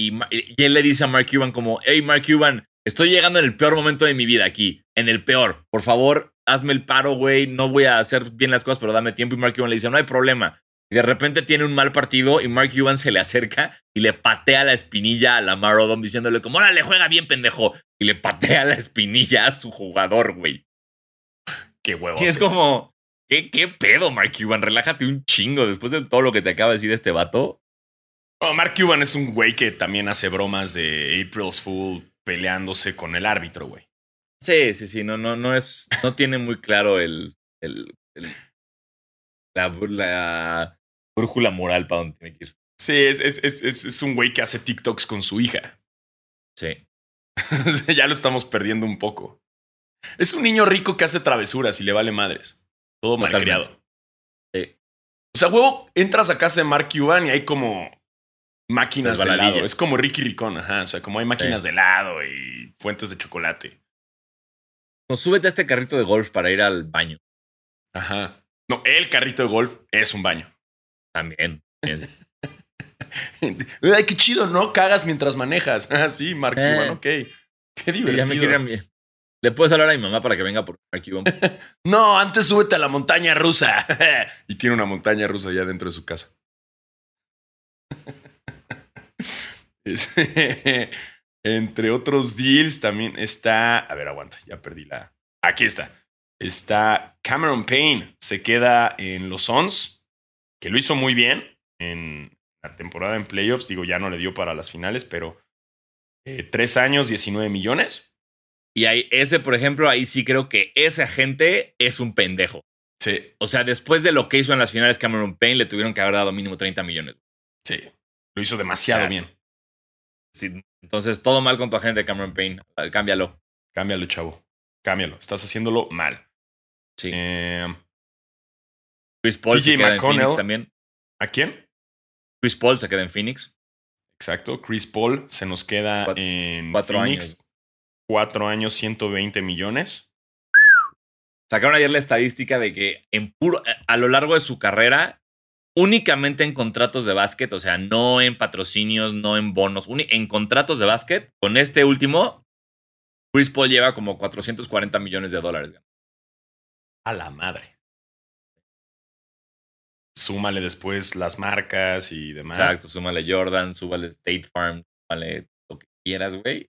y, él le dice a Mark Cuban como, hey, Mark Cuban, estoy llegando en el peor momento de mi vida aquí, en el peor. Por favor, hazme el paro, güey, no voy a hacer bien las cosas, pero dame tiempo. Y Mark Cuban le dice, no hay problema. Y de repente tiene un mal partido y Mark Cuban se le acerca y le patea la espinilla a Lamar Odom diciéndole como, órale, juega bien, pendejo. Y le patea la espinilla a su jugador, güey. Qué huevo. Y es como, ¿qué, ¿qué pedo, Mark Cuban? Relájate un chingo después de todo lo que te acaba de decir este vato. Oh, Mark Cuban es un güey que también hace bromas de April's Fool peleándose con el árbitro, güey. Sí, sí, sí, no, no, no es, no tiene muy claro el, el, el- la, la brújula moral para dónde tiene que ir. Sí, es, es, es, es- un güey que hace TikToks con su hija. Sí. Ya lo estamos perdiendo un poco. Es un niño rico que hace travesuras y le vale madres. Todo malcriado. Sí. O sea, huevo, entras a casa de Mark Cuban y hay como máquinas de helado. Es como Ricky Ricón, ajá. O sea, como hay máquinas Sí. de helado y fuentes de chocolate. No, súbete a este carrito de golf para ir al baño. Ajá. No, el carrito de golf es un baño. También. Ay, qué chido, ¿no? Cagas mientras manejas. Ah, sí, Mark Eh. Cuban, ok. Qué ya divertido. me a Le puedes hablar a mi mamá para que venga por Mark Cuban. No, antes súbete a la montaña rusa. y tiene una montaña rusa allá dentro de su casa. Es- Entre otros deals también está. A ver, aguanta, ya perdí la. Aquí está. Está Cameron Payne. Se queda en los Suns, que lo hizo muy bien en la temporada en playoffs. Digo, ya no le dio para las finales, pero eh, tres años, 19 millones. Y ahí, ese, por ejemplo, ahí sí creo que ese agente es un pendejo. Sí, O sea, después de lo que hizo en las finales Cameron Payne, le tuvieron que haber dado mínimo 30 millones. sí. Lo hizo demasiado bien. Sí, entonces, todo mal con tu agente Cameron Payne. Ah, Cámbialo. Cámbialo, chavo. Cámbialo. Estás haciéndolo mal. Sí. Eh, Chris Paul se queda en. Phoenix también. ¿A quién? Chris Paul se queda en Phoenix. Exacto. Chris Paul se nos queda en cuatro Phoenix. años. Cuatro años, 120 millones. Sacaron ayer la estadística de que en puro, a lo largo de su carrera, únicamente en contratos de básquet, o sea, no en patrocinios, no en bonos, en contratos de básquet, con este último, Chris Paul lleva como 440 millones de dólares. A la madre. Súmale después las marcas y demás. Exacto, súmale Jordan, súmale State Farm, súmale lo que quieras, güey.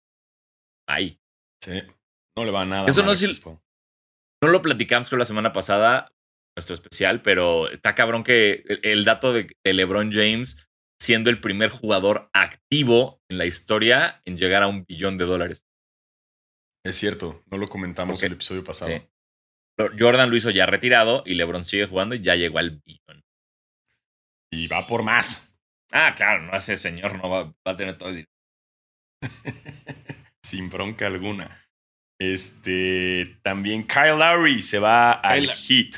Ahí. Sí. No le va nada. Eso mal no a Paul. No lo platicamos creo la semana pasada, nuestro especial, pero está cabrón que el, el dato de, de LeBron James siendo el primer jugador activo en la historia en llegar a un billón de dólares. Es cierto, no lo comentamos Ok. el episodio pasado. Sí. Jordan lo hizo ya retirado y LeBron sigue jugando y ya llegó al billón. Y va por más. Ah, claro, no ese señor no va, va a tener todo el dinero. Sin bronca alguna. Este. También Kyle Lowry se va al Heat.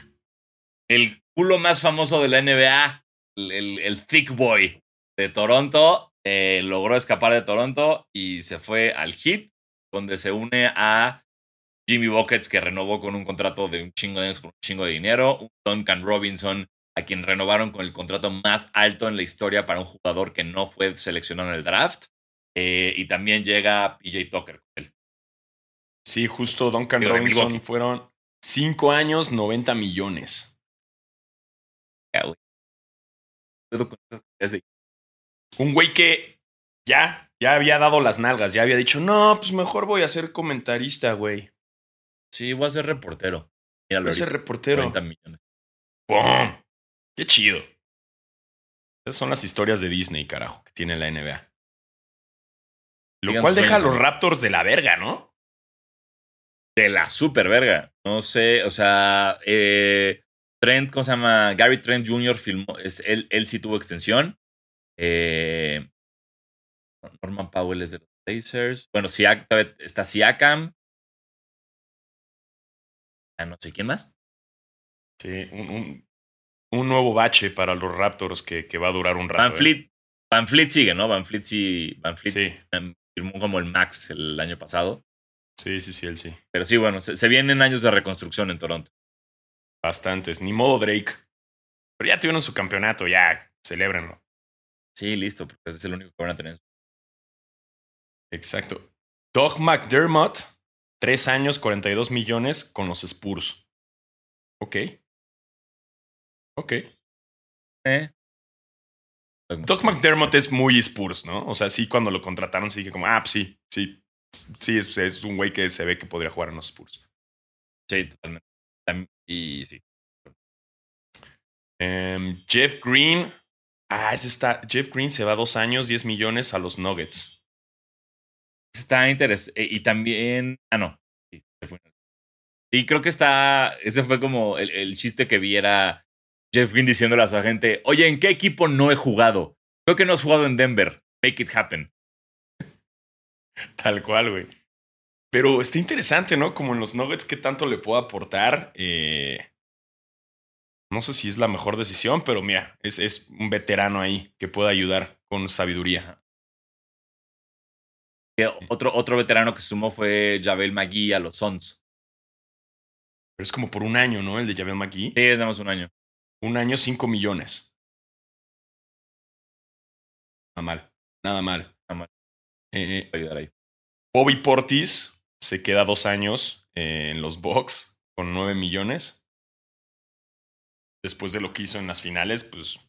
El culo más famoso de la NBA, el, Thick Boy de Toronto, eh, logró escapar de Toronto y se fue al Heat, donde se une a Jimmy Buckets, que renovó con un contrato de un chingo de un chingo de dinero, un Duncan Robinson, a quien renovaron con el contrato más alto en la historia para un jugador que no fue seleccionado en el draft, eh, y también llega PJ Tucker con él. Sí, justo Duncan Robinson fueron 5 años, 90 millones. Güey. Con esas Un güey que ya, ya había dado las nalgas, ya había dicho, no, pues mejor voy a ser comentarista, güey. Sí, voy a ser reportero. Míralo Voy a ser reportero. 40 millones. ¡Pum! ¡Qué chido! Esas son las historias de Disney, carajo, que tiene la NBA. Lo Digan cual deja a los. Raptors de la verga, ¿no? de la super verga. No sé, o sea, eh, Trent, ¿cómo se llama? Gary Trent Jr. filmó, es, él, él sí tuvo extensión. Eh, Norman Powell es de los Blazers. Bueno, Siak- está Siakam. Ah, no sé quién más. Sí, un, un- un nuevo bache para los Raptors que, que va a durar un rato. Van ¿eh? Fleet, Van Fleet sigue, ¿no? Van Fleet sí, Van Fleet Sí, em, firmó como el max el año pasado. sí, sí, sí, él sí. Pero sí, bueno, se, se vienen años de reconstrucción en Toronto. Bastantes. Ni modo Drake. Pero ya tuvieron su campeonato, ya. Celébrenlo. Sí, listo, porque ese es el único que van a tener. Exacto. Doug McDermott, 3 años, 42 millones con los Spurs. Ok. Ok. ¿Eh? Doug McDermott es muy Spurs, ¿no? O sea, sí, cuando lo contrataron, sí dije como, ah, sí, sí. Sí, es, es un güey que se ve que podría jugar en los Spurs. Sí, totalmente. Y sí. Em, Jeff Green. Ah, ese está. Jeff Green se va dos años, 10 millones a los Nuggets. Está interesante. Y también. Ah, no. Y creo que está. Ese fue como el, el chiste que viera Jeff Green diciéndole a su agente: Oye, ¿en qué equipo no he jugado? Creo que no has jugado en Denver. Make it happen. Tal cual, güey. Pero está interesante, ¿no? Como en los Nuggets, ¿qué tanto le puedo aportar? Eh, no sé si es la mejor decisión, pero mira, es, es un veterano ahí que puede ayudar con sabiduría. Otro, otro veterano que sumó fue Javel McGee a los Suns. Pero es como por un año, ¿no? El de Javel McGee. Sí, es nada más un año. Un año, 5 millones. Nada mal. Nada mal. Nada mal. Eh, ayudar ahí. Bobby Portis se queda dos años eh, en los Bucks con 9 millones. Después de lo que hizo en las finales, pues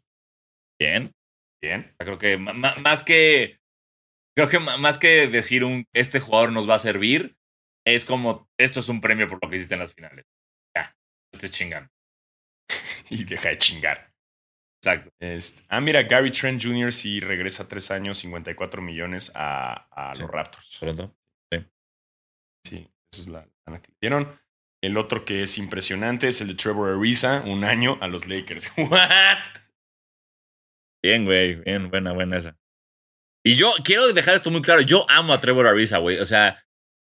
Bien. bien. Creo que más que. Creo que más que decir un este jugador nos va a servir, es como esto es un premio por lo que hiciste en las finales. Ya, no estés chingando. Y deja de chingar. Exacto. Este, ah, mira, Gary Trent Jr. sí regresa tres años, 54 millones a, a Sí. los Raptors. Pronto. Sí, esa es la que dieron. El otro que es impresionante es el de Trevor Ariza, un año a los Lakers. ¿What? Bien, güey. Bien, buena, buena esa. Y yo quiero dejar esto muy claro. Yo amo a Trevor Ariza, güey. O sea,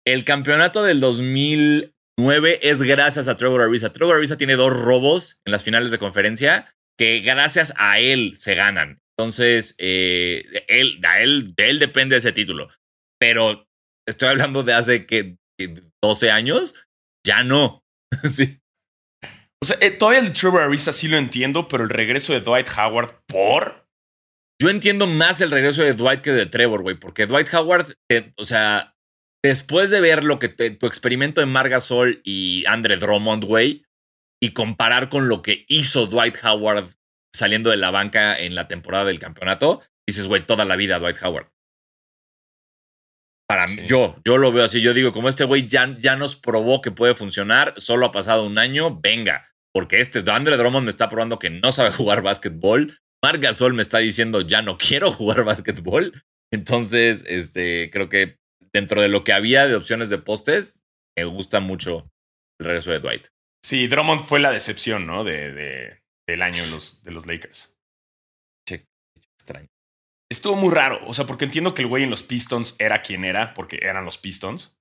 el campeonato del 2009 es gracias a Trevor Ariza. Trevor Ariza tiene dos robos en las finales de conferencia que gracias a él se ganan. Entonces, eh, él, a él, de él depende ese título. Pero estoy hablando de hace que 12 años, ya no. sí. O sea, eh, todavía el de Trevor Ariza sí lo entiendo, pero el regreso de Dwight Howard por. Yo entiendo más el regreso de Dwight que de Trevor, güey, porque Dwight Howard, eh, o sea, después de ver lo que tu experimento de Margasol y Andre Drummond, güey, y comparar con lo que hizo Dwight Howard saliendo de la banca en la temporada del campeonato, dices, güey, toda la vida Dwight Howard. Para mí, yo, yo lo veo así. Yo digo, como este güey ya, ya nos probó que puede funcionar, solo ha pasado un año, venga. Porque este Andre Drummond me está probando que no sabe jugar básquetbol. Marc Gasol me está diciendo, ya no quiero jugar básquetbol. Entonces, este, creo que dentro de lo que había de opciones de postes, me gusta mucho el regreso de Dwight. Sí, Drummond fue la decepción, ¿no? De, de del año de los, de los Lakers. Che, extraño. Estuvo muy raro, o sea, porque entiendo que el güey en los Pistons era quien era, porque eran los Pistons.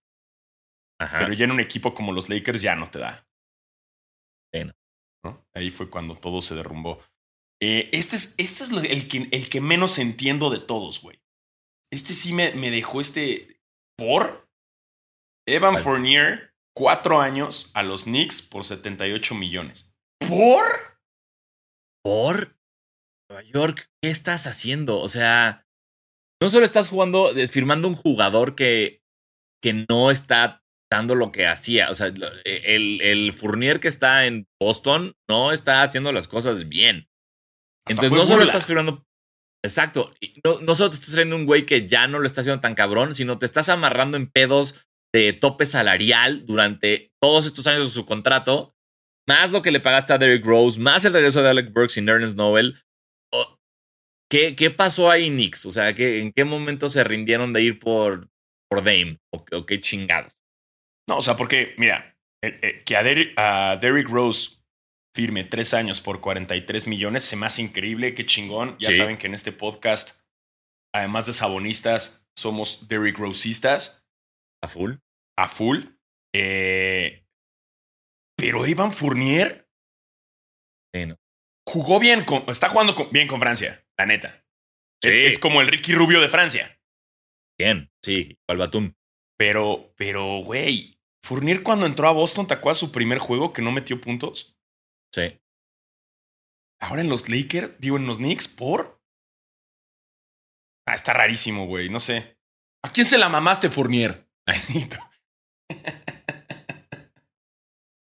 Ajá. Pero ya en un equipo como los Lakers ya no te da. Bueno. ¿no? Ahí fue cuando todo se derrumbó. Eh, este es, este es el, que, el que menos entiendo de todos, güey. Este sí me, me dejó este. ¿Por? Evan. Fournier, cuatro años a los Knicks por 78 millones. ¿Por? ¿Por? Nueva York, ¿qué estás haciendo? O sea, no solo estás jugando, eh, firmando un jugador que, que no está dando lo que hacía. O sea, lo- e, el, el Fournier que está en Boston no está haciendo las cosas bien. Hasta Entonces, no solo burla. estás firmando. Exacto. No, no solo te estás trayendo un güey que ya no lo está haciendo tan cabrón, sino te estás amarrando en pedos de tope salarial durante todos estos años de su contrato, más lo que le pagaste a Derrick Rose, más el regreso de Alec Burks y Ernest Noel. ¿Qué, ¿Qué pasó ahí, Knicks? O sea, ¿qué, ¿en qué momento se rindieron de ir por, por Dame? ¿O, o qué chingados? No, o sea, porque, mira, eh, que a Derrick, a Derrick Rose firme tres años por 43 millones se me hace increíble, qué chingón. Ya Sí. saben que en este podcast, además de sabonistas, somos Derrick Roseistas ¿A full? a full. Eh, pero Evan Fournier Sí, no. Jugó bien, con, está jugando con- bien con Francia, la neta. Es, Sí. es como el Ricky Rubio de Francia. Bien, sí, igual Batum. Pero, pero, güey, Fournier cuando entró a Boston, ¿te acuerdas su primer juego que no metió puntos? Sí. Ahora en los Lakers, digo, en los Knicks, ¿por? Ah, está rarísimo, güey, no sé. ¿A quién se la mamaste, Fournier? Ay, Nito.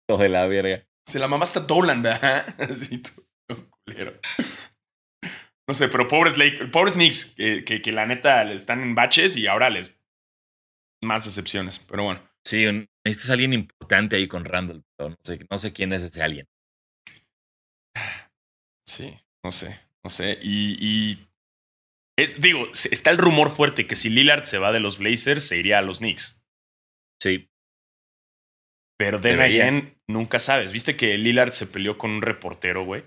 De la verga. Se la mamaste a Dolan, ¿verdad? Tú, culero. No sé, pero pobres Lakers, pobres Knicks, que, que, que la neta le están en baches y ahora les... Más decepciones, pero bueno. Sí, necesitas alguien importante ahí con Randall, pero no sé, no sé quién es ese alguien. Sí, no sé, no sé. Y, y es, digo, está el rumor fuerte que si Lillard se va de los Blazers, se iría a los Knicks. Sí, Pero again, nunca sabes. ¿Viste que Lillard se peleó con un reportero, güey?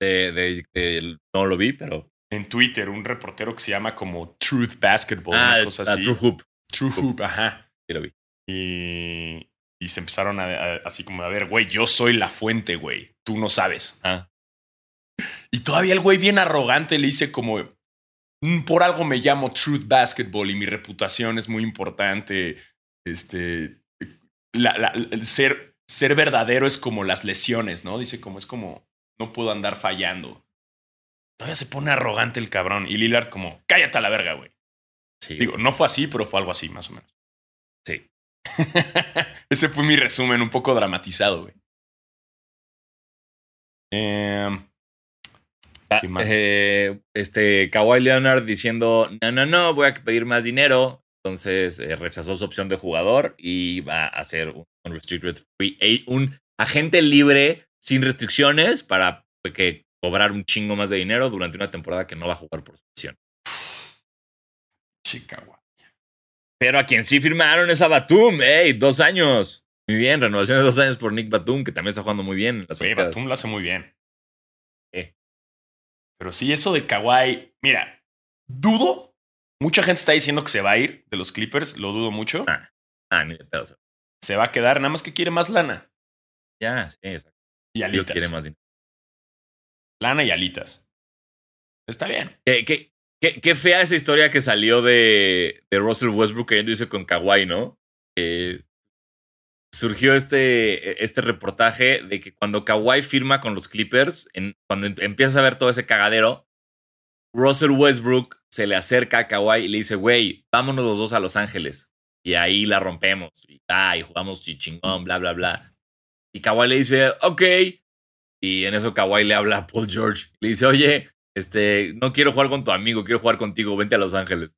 De, de- de- no lo vi, pero. En Twitter, un reportero que se llama como Truth Basketball, ah, una cosa a así. True Hoop. True Hoop, ajá. Sí lo vi. Y, y se empezaron a, a- así como a ver, güey, yo soy la fuente, güey. Tú no sabes. Ah, Y todavía el güey bien arrogante le dice como, "Mm, por algo me llamo Truth Basketball y mi reputación es muy importante. Este, la- la- el ser, ser verdadero es como las lesiones, ¿no? Dice como es como, no puedo andar fallando. Todavía se pone arrogante el cabrón. Y Lillard como, cállate a la verga, güey. sí. Digo, no fue así, pero fue algo así, más o menos. Sí. Ese fue mi resumen, un poco dramatizado, güey. Em, Ah, ¿qué más? eh, este Kawhi Leonard diciendo: No, no, no, voy a pedir más dinero. Entonces eh, rechazó su opción de jugador y va a ser un unrestricted free a- un agente libre sin restricciones para que cobrar un chingo más de dinero durante una temporada que no va a jugar por su opción. Chicago. Pero a quien sí firmaron es a Batum, ¡ey! Dos años. Muy bien, renovación de dos años por Nick Batum, que también está jugando muy bien en las Oye. Batum lo hace muy bien. Eh. Pero sí, eso de Kawhi. Mira, dudo. Mucha gente está diciendo que se va a ir de los Clippers. Lo dudo mucho. Ah. Ah, ni de pedo. Se va a quedar, nada más que quiere más lana. Ya, sí, exacto. Y alitas. quiere más dinero. Lana y alitas. Está bien. Qué, qué, qué, qué fea esa historia que salió de, de Russell Westbrook queriendo irse con Kawhi, ¿no? Eh, surgió este, este reportaje de que cuando Kawhi firma con los Clippers, en, cuando em- empiezas a ver todo ese cagadero, Russell Westbrook se le acerca a Kawhi y le dice, güey, vámonos los dos a Los Ángeles. Y ahí la rompemos. Y, ah, y jugamos chingón, bla, bla, bla. Y Kawhi le dice, ok. Y en eso Kawhi le habla a Paul George. Le dice, oye, este, no quiero jugar con tu amigo, quiero jugar contigo, vente a Los Ángeles.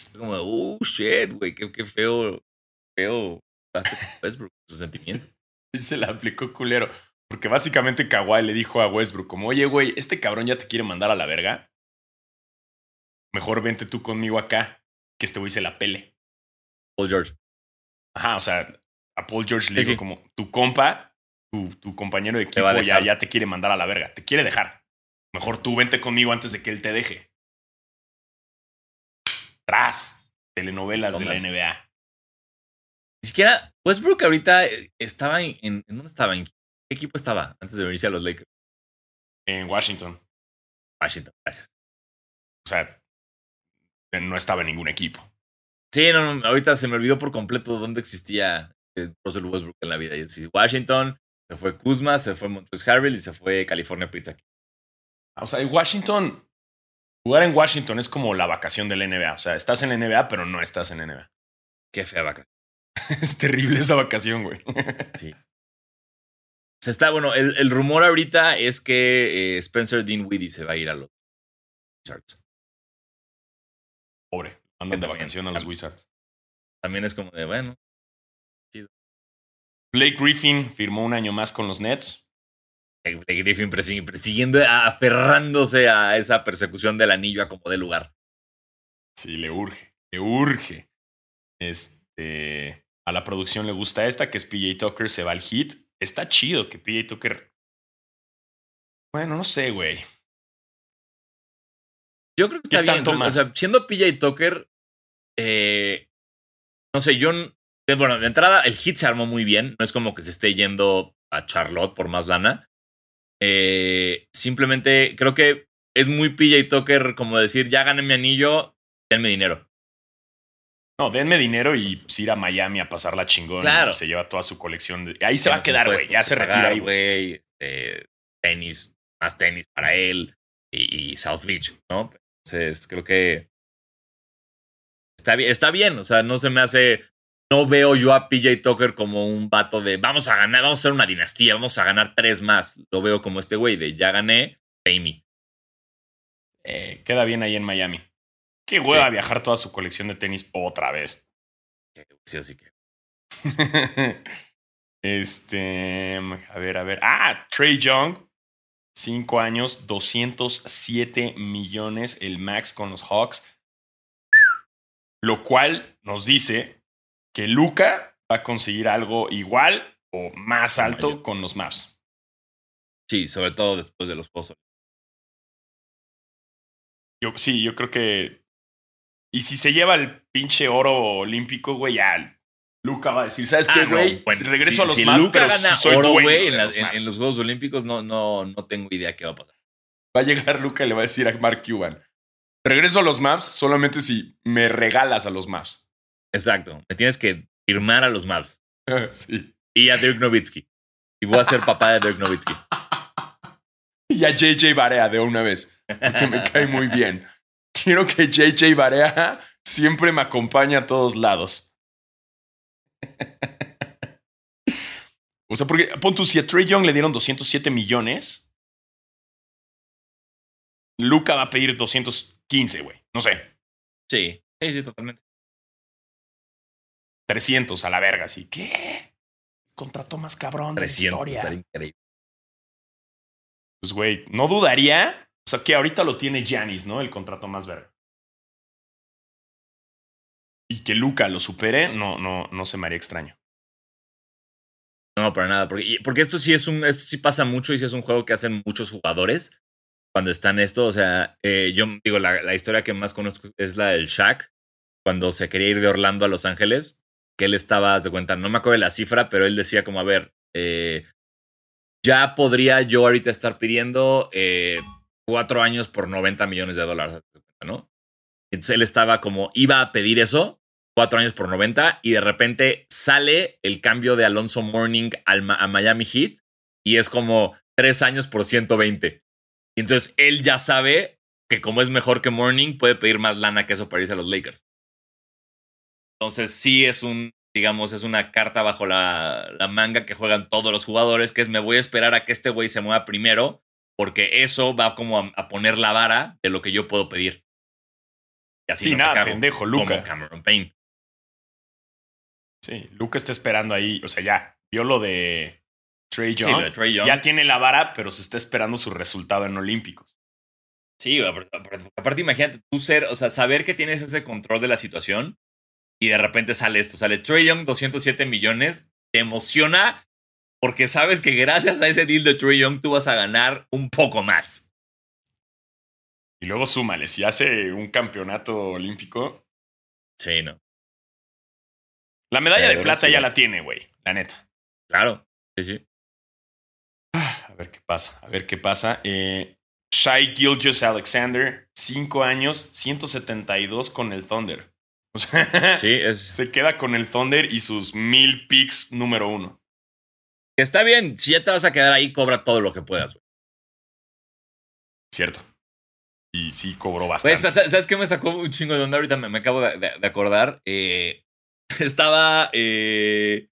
Es como, oh, shit, güey, qué, qué feo, feo. Westbrook, sus sentimientos. Y se la aplicó culero. Porque básicamente Kawhi le dijo a Westbrook como, oye, güey, este cabrón ya te quiere mandar a la verga. Mejor vente tú conmigo acá, que este güey se la pele. Paul George. Ajá, o sea, a Paul George le digo sí. como, tu compa, tu, tu compañero de equipo ya, ya te quiere mandar a la verga. Te quiere dejar. Mejor tú vente conmigo antes de que él te deje. Tras telenovelas de la. NBA. Ni siquiera Westbrook ahorita eh, estaba en, en, ¿en dónde estaba? ¿En qué equipo estaba antes de venirse a los Lakers? En Washington. Washington, gracias. O sea, no estaba en ningún equipo. Sí, no, no, ahorita se me olvidó por completo dónde existía eh, Russell Westbrook en la vida. Y sí, Washington, se fue Kuzma, se fue Montrezl Harrell y se fue California Pizza. O sea, en Washington, jugar en Washington es como la vacación del NBA. O sea, estás en la NBA, pero no estás en la NBA. Qué fea vaca. es terrible esa vacación, güey. Se está, bueno, el, el rumor ahorita es que eh, Spencer Dinwiddie se va a ir a los Wizards. Pobre. Andan de vacación a los Wizards. También es como de, bueno, Blake Griffin firmó un año más con los Nets. Blake Griffin persiguiendo, aferrándose a esa persecución del anillo a como de lugar. Sí, le urge. Le urge. Este. A la producción le gusta esta, que es PJ Tucker, se va al hit. Está chido que PJ Tucker. Bueno, no sé, güey. Yo creo que ¿Qué está bien. tanto más? O sea, siendo PJ Tucker, eh, no sé, yo. De- bueno, de entrada, el hit se armó muy bien. No es como que se esté yendo a Charlotte por más lana. Eh, simplemente creo que es muy PJ Tucker como decir, ya gané mi anillo, denme dinero. No, denme dinero y pues, ir a Miami a pasarla chingón. Claro. Se lleva toda su colección. De... Ahí se va a quedar, güey. Ya se retira pagar, ahí, güey. este, tenis, más tenis para él y, y South Beach, ¿no? Entonces, creo que está bien, está bien. O sea, no se me hace. No veo yo a PJ Tucker como un vato de vamos a ganar, vamos a hacer una dinastía, vamos a ganar tres más. Lo veo como este güey de ya gané, pay me. Eh, queda bien ahí en Miami. Qué hueva Sí. viajar toda su colección de tenis otra vez. Sí, así que. este. A ver, a ver. Ah, Trey Young. Cinco años, 207 millones el max con los Hawks. Lo cual nos dice que Luca va a conseguir algo igual o más alto Mayor. con los Mavs. Sí, sobre todo después de los pozos. Yo, sí, yo creo que. Y si se lleva el pinche oro olímpico, güey, ya. Luca va a decir, ¿sabes qué, Ah, no, güey? bueno, Regreso a los si Mavs, Luka pero gana soy oro, güey, en, en los Juegos Olímpicos, no, no, no tengo idea qué va a pasar. Va a llegar Luca y le va a decir a Mark Cuban, regreso a los Maps solamente si me regalas a los Maps. Exacto. Me tienes que firmar a los Mavs. sí. Y a Dirk Nowitzki. Y voy a ser papá de Dirk Nowitzki. Y a JJ Barea de una vez, porque me cae muy bien. Quiero que JJ Barea siempre me acompañe a todos lados. O sea, porque pon tú, si a Trey Young le dieron 207 millones, Luca va a pedir 215, güey. No sé, Sí, sí, sí, totalmente. 300 a la verga, así. ¿Qué? Contrato más cabrón de la 300, historia. estaría increíble. Pues, güey, no dudaría. O sea, que ahorita lo tiene Giannis, ¿no? El contrato más verde. Y que Luca lo supere, no, no, no se me haría extraño. No, para nada. Porque, porque esto sí es un, esto sí pasa mucho y sí es un juego que hacen muchos jugadores cuando están esto. O sea, eh, yo digo, la, la historia que más conozco es la del Shaq, cuando se quería ir de Orlando a Los Ángeles, que él estaba, de cuenta, no me acuerdo de la cifra, pero él decía como, a ver, eh, ya podría yo ahorita estar pidiendo eh, cuatro años por 90 millones de dólares, ¿no? Entonces él estaba como, iba a pedir eso, cuatro años por 90, y de repente sale el cambio de Alonso Morning al, a Miami Heat, y es como tres años por 120. Y entonces él ya sabe que como es mejor que Morning, puede pedir más lana que eso para irse a los Lakers. Entonces sí es un, digamos, es una carta bajo la, la manga que juegan todos los jugadores, que es me voy a esperar a que este güey se mueva primero, porque eso va como a, poner la vara de lo que yo puedo pedir. Y así sí, nada, pendejo, Luca. Cameron Payne. Sí, Luca está esperando ahí, o sea, ya vio lo de Trey Young. Ya tiene la vara, pero se está esperando su resultado en Olímpicos. Sí, aparte imagínate tú ser, o sea, saber que tienes ese control de la situación y de repente sale esto, sale Trey Young, 207 millones, te emociona porque sabes que gracias a ese deal de Trey Young tú vas a ganar un poco más. Y luego súmale, si hace un campeonato olímpico. Sí, no. La medalla de plata ya la tiene, güey, la neta. Claro, sí, sí. A ver qué pasa, a ver qué pasa. Eh, Shai Gilgis Alexander, 5 años, 172 con el Thunder. Sí, es... Se queda con el Thunder y sus mil picks número uno. Está bien, si ya te vas a quedar ahí, cobra todo lo que puedas. Cierto. Y sí cobró bastante. ¿Sabes qué me sacó un chingo de onda? Ahorita me, acabo de, acordar. Eh, estaba eh,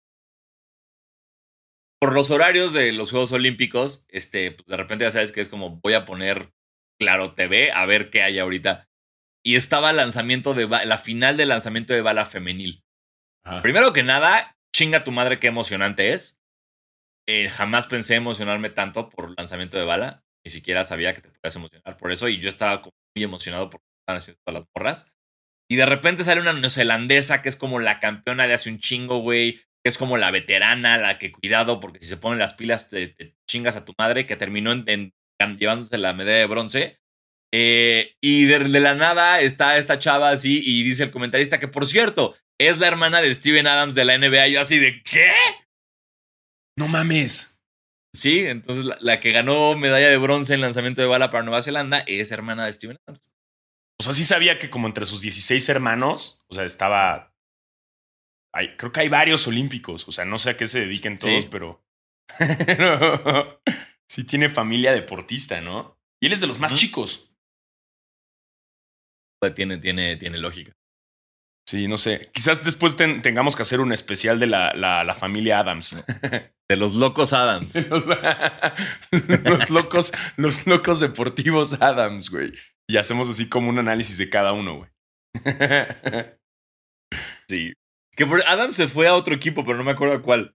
por los horarios de los Juegos Olímpicos, este, pues de repente ya sabes que es como voy a poner Claro TV a ver qué hay ahorita. Y estaba el lanzamiento de la final del lanzamiento de bala femenil. Primero que nada, chinga tu madre qué emocionante es. Eh, jamás pensé emocionarme tanto por lanzamiento de bala. Ni siquiera sabía que te podías emocionar por eso. Y yo estaba muy emocionado por están haciendo todas las porras. Y de repente sale una neozelandesa que es como la campeona de hace un chingo, güey. Que es como la veterana, la que cuidado, porque si se ponen las pilas te, chingas a tu madre, que terminó en, llevándose la medalla de bronce. Eh, y de, la nada está esta chava así y dice el comentarista que, por cierto, es la hermana de Steven Adams de la NBA. Yo así de, ¿qué? No mames. Sí, entonces la, que ganó medalla de bronce en lanzamiento de bala para Nueva Zelanda es hermana de Steven Adams. O sea, sí sabía que como entre sus 16 hermanos, o sea, estaba... Hay, creo que hay varios olímpicos, o sea, no sé a qué se dediquen todos, pero... sí tiene familia deportista, ¿no? Y él es de los más chicos. Tiene, tiene, tiene lógica. Sí, no sé. Quizás después tengamos que hacer un especial de la, la, familia Adams. De los locos Adams. Los, locos, los locos deportivos Adams, güey. Y hacemos así como un análisis de cada uno, güey. Sí. Que Adams se fue a otro equipo, pero no me acuerdo a cuál.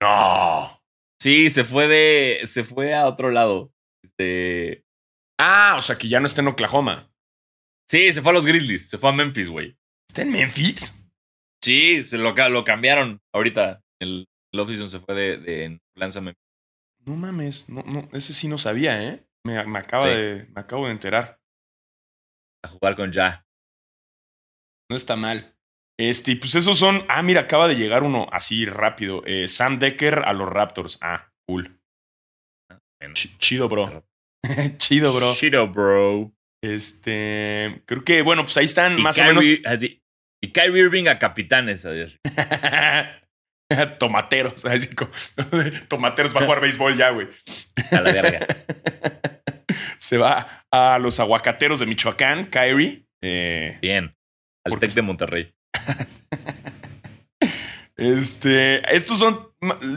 No. Sí, se fue de. Se fue a otro lado. Este. Ah, o sea que ya no está en Oklahoma. Sí, se fue a los Grizzlies. Se fue a Memphis, güey. ¿Está en Memphis? Sí, se lo, lo cambiaron ahorita. El, el se fue de, de Lanza Memphis. No mames, no, no, ese sí no sabía, ¿eh? Me, me acaba de, me acabo de enterar. A jugar con Ya. No está mal. Este, pues esos son. Ah, mira, acaba de llegar uno así rápido. Eh, Sam Decker a los Raptors. Ah, cool. Ah, chido, bro. Chido, bro. Chido, bro. Este, creo que, bueno, pues ahí están más o menos. y Kyrie Irving a capitanes. tomateros. Así tomateros va a jugar béisbol ya, güey. A la verga. Se va a los aguacateros de Michoacán, Kyrie. Eh, Bien. Al Tec de Monterrey. este, estos son,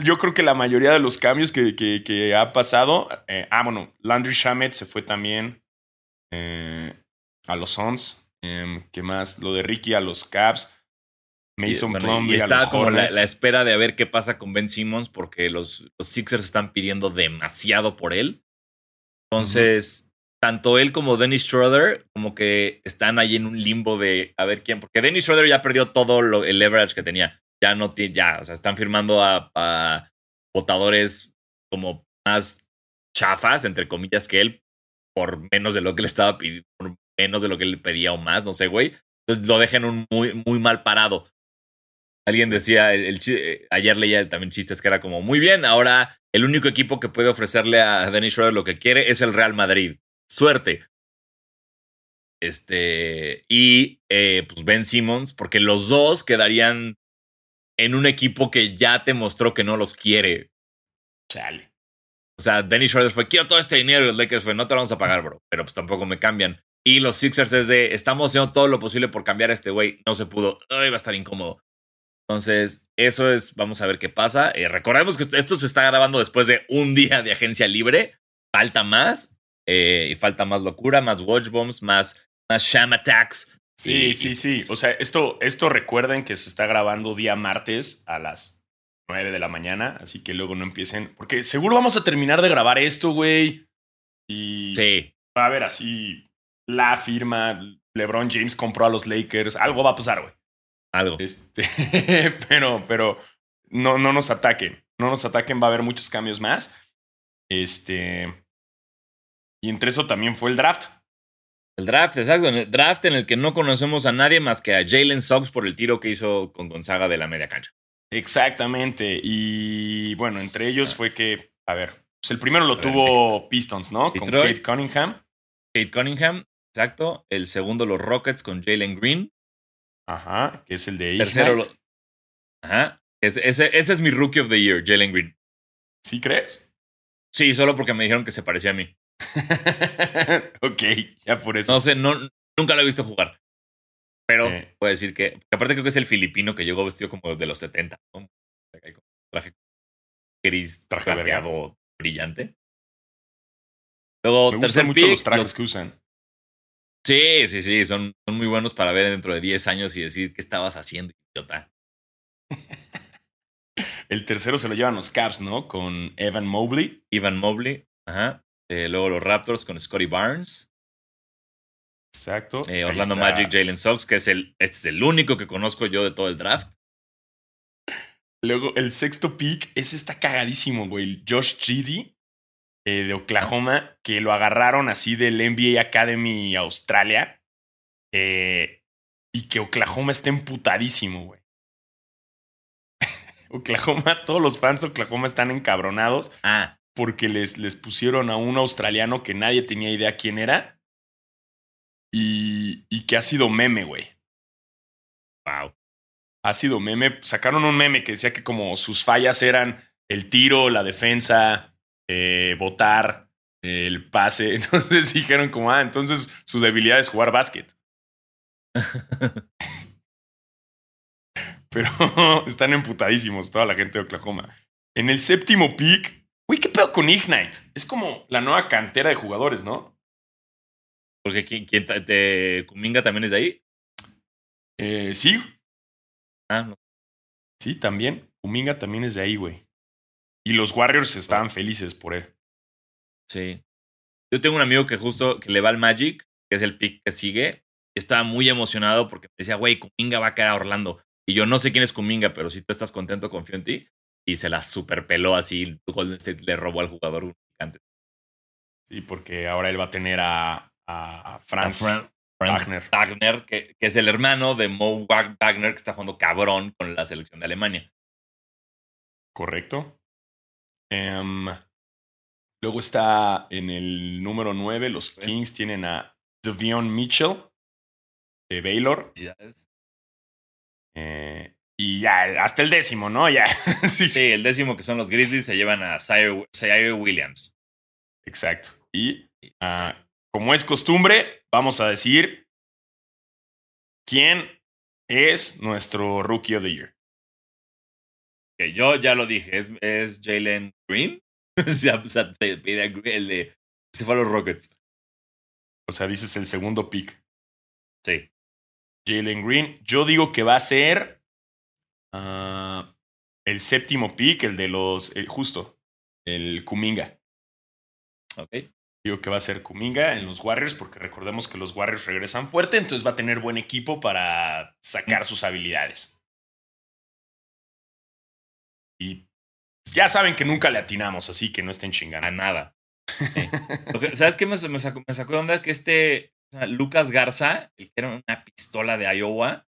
yo creo que la mayoría de los cambios que, que, ha pasado. Eh, ah, bueno, Landry Shamet se fue también. Eh, a los Suns. Em, ¿Qué más? Lo de Ricky a los Caps. Mason Plumlee a los como la, espera de a ver qué pasa con Ben Simmons porque los, los Sixers están pidiendo demasiado por él. Entonces, tanto él como Dennis Schroeder como que están ahí en un limbo de a ver quién. Porque Dennis Schroeder ya perdió todo lo, el leverage que tenía. Ya no tiene, ya, o sea, están firmando a, a votadores como más chafas, entre comillas, que él, por menos de lo que le estaba pidiendo, por menos de lo que le pedía o más, no sé, güey. Entonces lo dejan un muy, muy mal parado. Alguien decía, el, ayer leía también chistes que era como, muy bien, ahora el único equipo que puede ofrecerle a Dennis Schroeder lo que quiere es el Real Madrid. Suerte. Este, y eh, pues Ben Simmons, porque los dos quedarían en un equipo que ya te mostró que no los quiere. Chale. O sea, Dennis Schroeder fue, quiero todo este dinero y los Lakers fue, no te lo vamos a pagar, bro. Pero pues tampoco me cambian. Y los Sixers es de, estamos haciendo todo lo posible por cambiar a este güey. No se pudo. Ay, va a estar incómodo. Entonces, eso es, vamos a ver qué pasa. Eh, recordemos que esto se está grabando después de un día de agencia libre. Falta más. Eh, y falta más locura, más watch bombs, más, más sham attacks. Sí, Y- sí, y, sí. O sea, esto, esto recuerden que se está grabando día martes a las 9 de la mañana, así que luego no empiecen, porque seguro vamos a terminar de grabar esto, güey. Y sí, va a haber así la firma, LeBron James compró a los Lakers, algo va a pasar, güey. algo. Este, pero, pero no, no nos ataquen, no nos ataquen, va a haber muchos cambios más. Este, y entre eso también fue el draft. El draft, exacto. El draft en el que no conocemos a nadie más que a Jalen Suggs por el tiro que hizo con Gonzaga de la media cancha. Exactamente. Y bueno, entre ellos fue que, a ver, pues el primero lo A ver, tuvo Pistons, ¿no? Con. Kate Cunningham. Kate Cunningham, exacto. El segundo, los Rockets con Jalen Green. Ajá, que es el de Tercero, lo- ajá. Ese, ese, ese es mi rookie of the year, Jalen Green. ¿Sí crees? Sí, solo porque me dijeron que se parecía a mí. ok, ya por eso. No sé, no, nunca lo he visto jugar. Pero puedo decir que, aparte creo que es el filipino que llegó vestido como de los 70. ¿no? Traje gris, Traje trajeado brillante. Luego, Me gustan mucho pick, los trajes los- que usan. Sí, sí, sí, son, son muy buenos para ver dentro de 10 años y decir qué estabas haciendo, idiota. El tercero se lo llevan los Caps, ¿no? Con Evan Mobley. Ivan Mobley, ajá. Eh, luego los Raptors con Scotty Barnes. Exacto. Eh, Orlando. Magic, Jalen Sox, que es el, este es el único que conozco yo de todo el draft. Luego, el sexto pick, ese está cagadísimo, güey. Josh Giddy eh, de Oklahoma, que lo agarraron así del NBA Academy Australia. eh, y que Oklahoma está emputadísimo, güey. Oklahoma, todos los fans de Oklahoma están encabronados Ah, porque les, les pusieron a un australiano que nadie tenía idea quién era. Y, y que ha sido meme, güey. wow. ha sido meme. Sacaron un meme que decía que como sus fallas eran el tiro, la defensa, eh, votar, el pase. Entonces dijeron como, ah, entonces su debilidad es jugar básquet. Pero están emputadísimos toda la gente de Oklahoma. En el séptimo pick, uy, ¿qué pedo con Ignite? Es como la nueva cantera de jugadores, ¿no? Porque ¿quién, quién ta- te, Kuminga también es de ahí. Eh, sí, Ah, no. sí, también. Kuminga también es de ahí, güey. Y los Warriors estaban felices por él. Sí. Yo tengo un amigo que justo que le va al Magic, que es el pick que sigue, y estaba muy emocionado porque me decía, güey, Kuminga va a caer a Orlando. Y yo no sé quién es Kuminga, pero si tú estás contento, confío en ti. Y se la superpeló así. Golden State le robó al jugador antes. Sí, porque ahora él va a tener a, a, a Franz Wagner. Wagner, que, que es el hermano de Mo Wag- Wagner, que está jugando cabrón con la selección de Alemania. Correcto. Em, luego está en el número 9, los Sí. Kings tienen a Devion Mitchell de Baylor. Eh, y ya, hasta el décimo, ¿no? Ya. sí, Sí, el décimo que son los Grizzlies se llevan a Zaire, Williams. Exacto. Y ah, como es costumbre, vamos a decir quién es nuestro Rookie of the Year. Yo ya lo dije, es, es Jalen Green. ya, o sea, te pide el de. Se fue a los Rockets. O sea, dices el segundo pick. Sí. Jalen Green. Yo digo que va a ser ah, el séptimo pick, el de los. el- justo, el Kuminga. Ok. Digo que va a ser Kuminga en los Warriors, porque recordemos que los Warriors regresan fuerte, entonces va a tener buen equipo para sacar sus habilidades. Y ya saben que nunca le atinamos, así que no estén A chingando. nada. Sí. Que- ¿Sabes qué me, me sacó, me sacó de onda? Que este o sea, Lucas Garza, el que era una pistola de Iowa,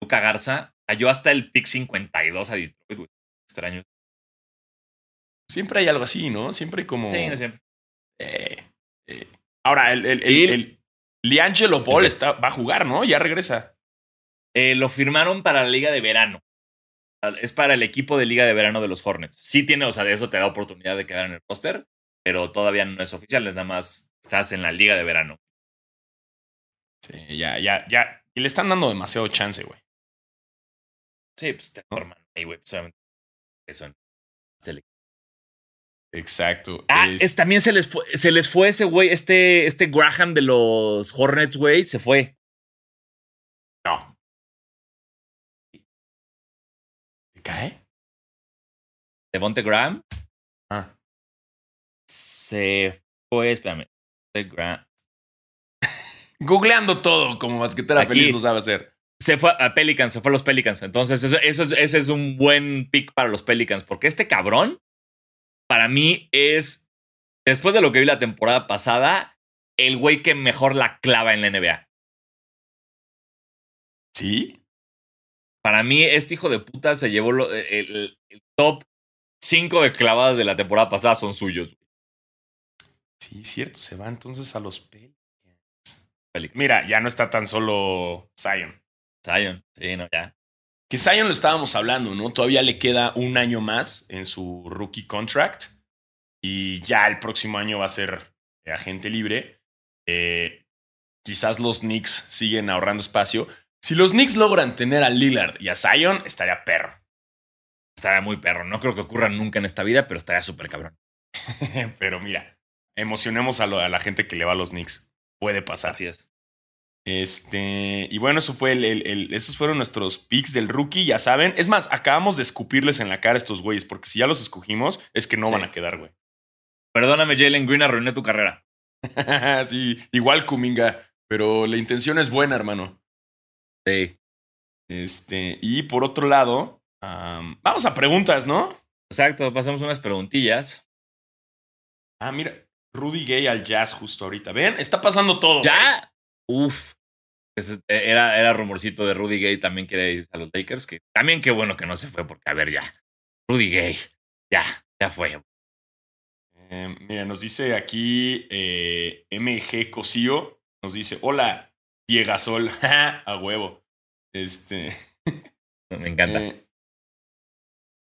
Luca Garza, cayó hasta el pick 52 a Detroit, güey. Extraño. Siempre hay algo así, ¿no? Siempre hay como. Sí, no siempre. Eh, eh, Ahora, el, el, el, el Liangelo Ball está, va a jugar, ¿no? Ya regresa. Eh, lo firmaron para la liga de verano. Es para el equipo de liga de verano de los Hornets. Sí tiene, o sea, de eso te da oportunidad de quedar en el roster, pero todavía no es oficial, es nada más estás en la liga de verano. Sí, ya, ya, ya. Y le están dando demasiado chance, güey. Sí, pues te forman ahí, güey. pues, obviamente, eso. Exacto. Ah, Es- es- también se les fue, se les fue ese güey, este, este Graham de los Hornets, güey, se fue. No. ¿Te cae? Devonte Graham Ah. se fue, espérame. Graham. Googleando todo como basquetera Aquí. feliz lo sabe hacer. Se fue a Pelicans, se fue a los Pelicans. Entonces, eso, eso es, ese es un buen pick para los Pelicans, porque este cabrón, para mí, es, después de lo que vi la temporada pasada, el güey que mejor la clava en la NBA. ¿Sí? Para mí, este hijo de puta se llevó lo- el, el top 5 de clavadas de la temporada pasada, son suyos. Sí, cierto. Se va entonces a los. Pelicans. Mira, ya no está tan solo Zion. Zion, sí, no, ya. Que Zion lo estábamos hablando, ¿no? Todavía le queda un año más en su rookie contract. Y ya el próximo año va a ser eh, agente libre. Eh, quizás los Knicks siguen ahorrando espacio. Si los Knicks logran tener a Lillard y a Zion, estaría perro. Estaría muy perro. No creo que ocurra nunca en esta vida, pero estaría súper cabrón. Pero mira, emocionemos a, lo- a la gente que le va a los Knicks. Puede pasar. Así es. Este, y bueno, eso fue el, el- el- esos fueron nuestros picks del rookie, ya saben. Es más, acabamos de escupirles en la cara a estos güeyes, porque si ya los escogimos, es que no Sí. van a quedar, güey. Perdóname, Jalen Green, arruiné tu carrera. sí, igual Kuminga, pero la intención es buena, hermano. Sí. Este, y por otro lado, am, vamos a preguntas, ¿no? Exacto, pasamos unas preguntillas. Ah, mira, Rudy Gay al jazz justo ahorita. ¿Ven? Está pasando todo. güey. Uf. Ese- Era, era rumorcito de Rudy Gay también quiere ir a los Lakers. Que también qué bueno que no se fue, porque a ver, ya. Rudy Gay. Ya, ya fue. Eh, mira, nos dice aquí eh, MG Cosío, nos dice, hola, Diegasol, a huevo. Este, Me encanta. eh,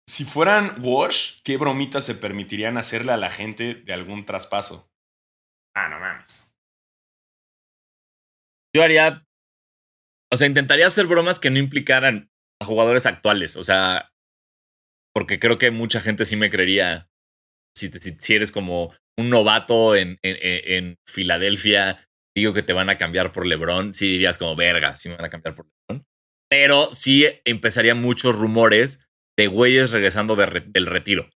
si fueran Wash, ¿qué bromitas se permitirían hacerle a la gente de algún traspaso? Ah, no mames. Yo haría. O sea, intentaría hacer bromas que no implicaran a jugadores actuales. O sea, porque creo que mucha gente sí me creería. Si, eres como un novato en, en, en Filadelfia, digo que te van a cambiar por LeBron, sí dirías como verga, sí me van a cambiar por LeBron. Pero sí empezarían muchos rumores de güeyes regresando de re- del retiro.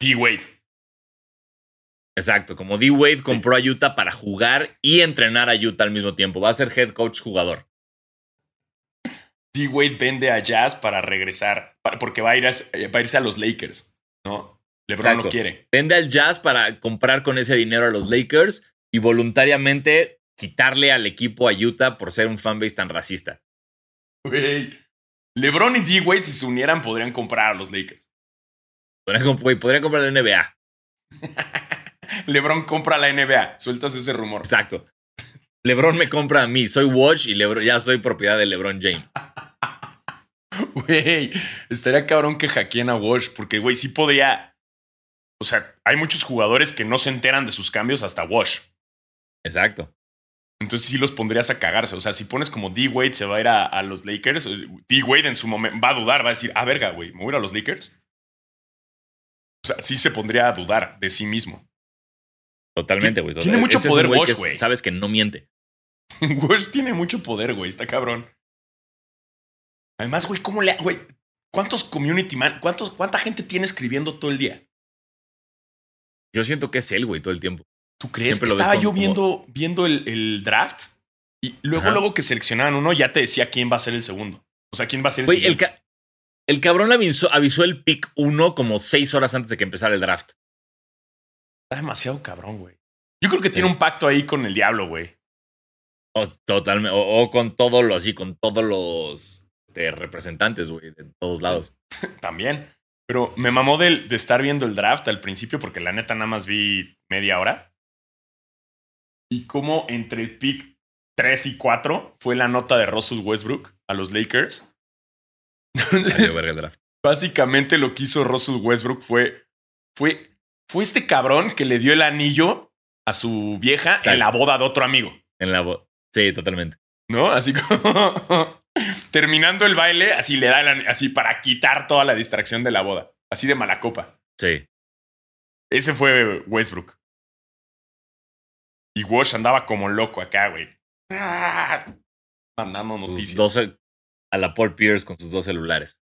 D-Wade. Exacto, como D. Wade compró a Utah para jugar y entrenar a Utah al mismo tiempo. Va a ser head coach jugador. D-Wade vende a Jazz para regresar, porque va a, ir a, eh, va a irse a los Lakers, ¿no? LeBron Exacto. lo quiere. Vende al Jazz para comprar con ese dinero a los Lakers y voluntariamente quitarle al equipo a Utah por ser un fanbase tan racista. Güey. LeBron y D-Wade, si se unieran, podrían comprar a los Lakers. Podría, comp- güey, podría comprar la NBA. LeBron compra la NBA. Sueltas ese rumor. Exacto. LeBron me compra a mí. Soy Watch y Lebron, ya soy propiedad de LeBron James. Güey, estaría cabrón que hackeen a Wash, porque, güey, sí podría. O sea, hay muchos jugadores que no se enteran de sus cambios hasta Wash. Exacto. Entonces sí los pondrías a cagarse. O sea, si pones como D-Wade se va a ir a, a los Lakers, D-Wade en su momento va a dudar, va a decir, ah, verga, güey, ¿me voy a ir a los Lakers? O sea, sí se pondría a dudar de sí mismo. Totalmente, güey. Tiene mucho Ese poder que güey. Sabes que no miente. Wash tiene mucho poder, güey, está cabrón. Además, güey, ¿cómo le... Güey, ¿cuántos community man... Cuántos, ¿Cuánta gente tiene escribiendo todo el día? Yo siento que es él, güey, todo el tiempo. ¿Tú crees? Siempre Estaba yo como- viendo, viendo el, el draft y luego, Ajá. luego que seleccionaban uno, ya te decía quién va a ser el segundo. O sea, quién va a ser el Güey, el, siguiente. ca- el cabrón avisó, avisó el pick 1 como seis horas antes de que empezara el draft. Está demasiado cabrón, güey. Yo creo que Sí. tiene un pacto ahí con el diablo, güey. O, totalmente, o, o con todo lo así, con todos los este, representantes, güey, de todos lados. También. Pero me mamó de, de estar viendo el draft al principio porque la neta nada más vi media hora. y cómo entre el pick 3 y 4 fue la nota de Russell Westbrook a los Lakers. Entonces, básicamente lo que hizo Russell Westbrook fue, fue, fue este cabrón que le dio el anillo a su vieja Exacto. en la boda de otro amigo. En la voz. Sí, totalmente. ¿No? Así como terminando el baile, así le da el an- así para quitar toda la distracción de la boda. Así de mala copa. Sí. Ese fue Westbrook. Y Wash andaba como loco acá, güey. Ah, Mandando noticias. 12 a la Paul Pierce con sus dos celulares.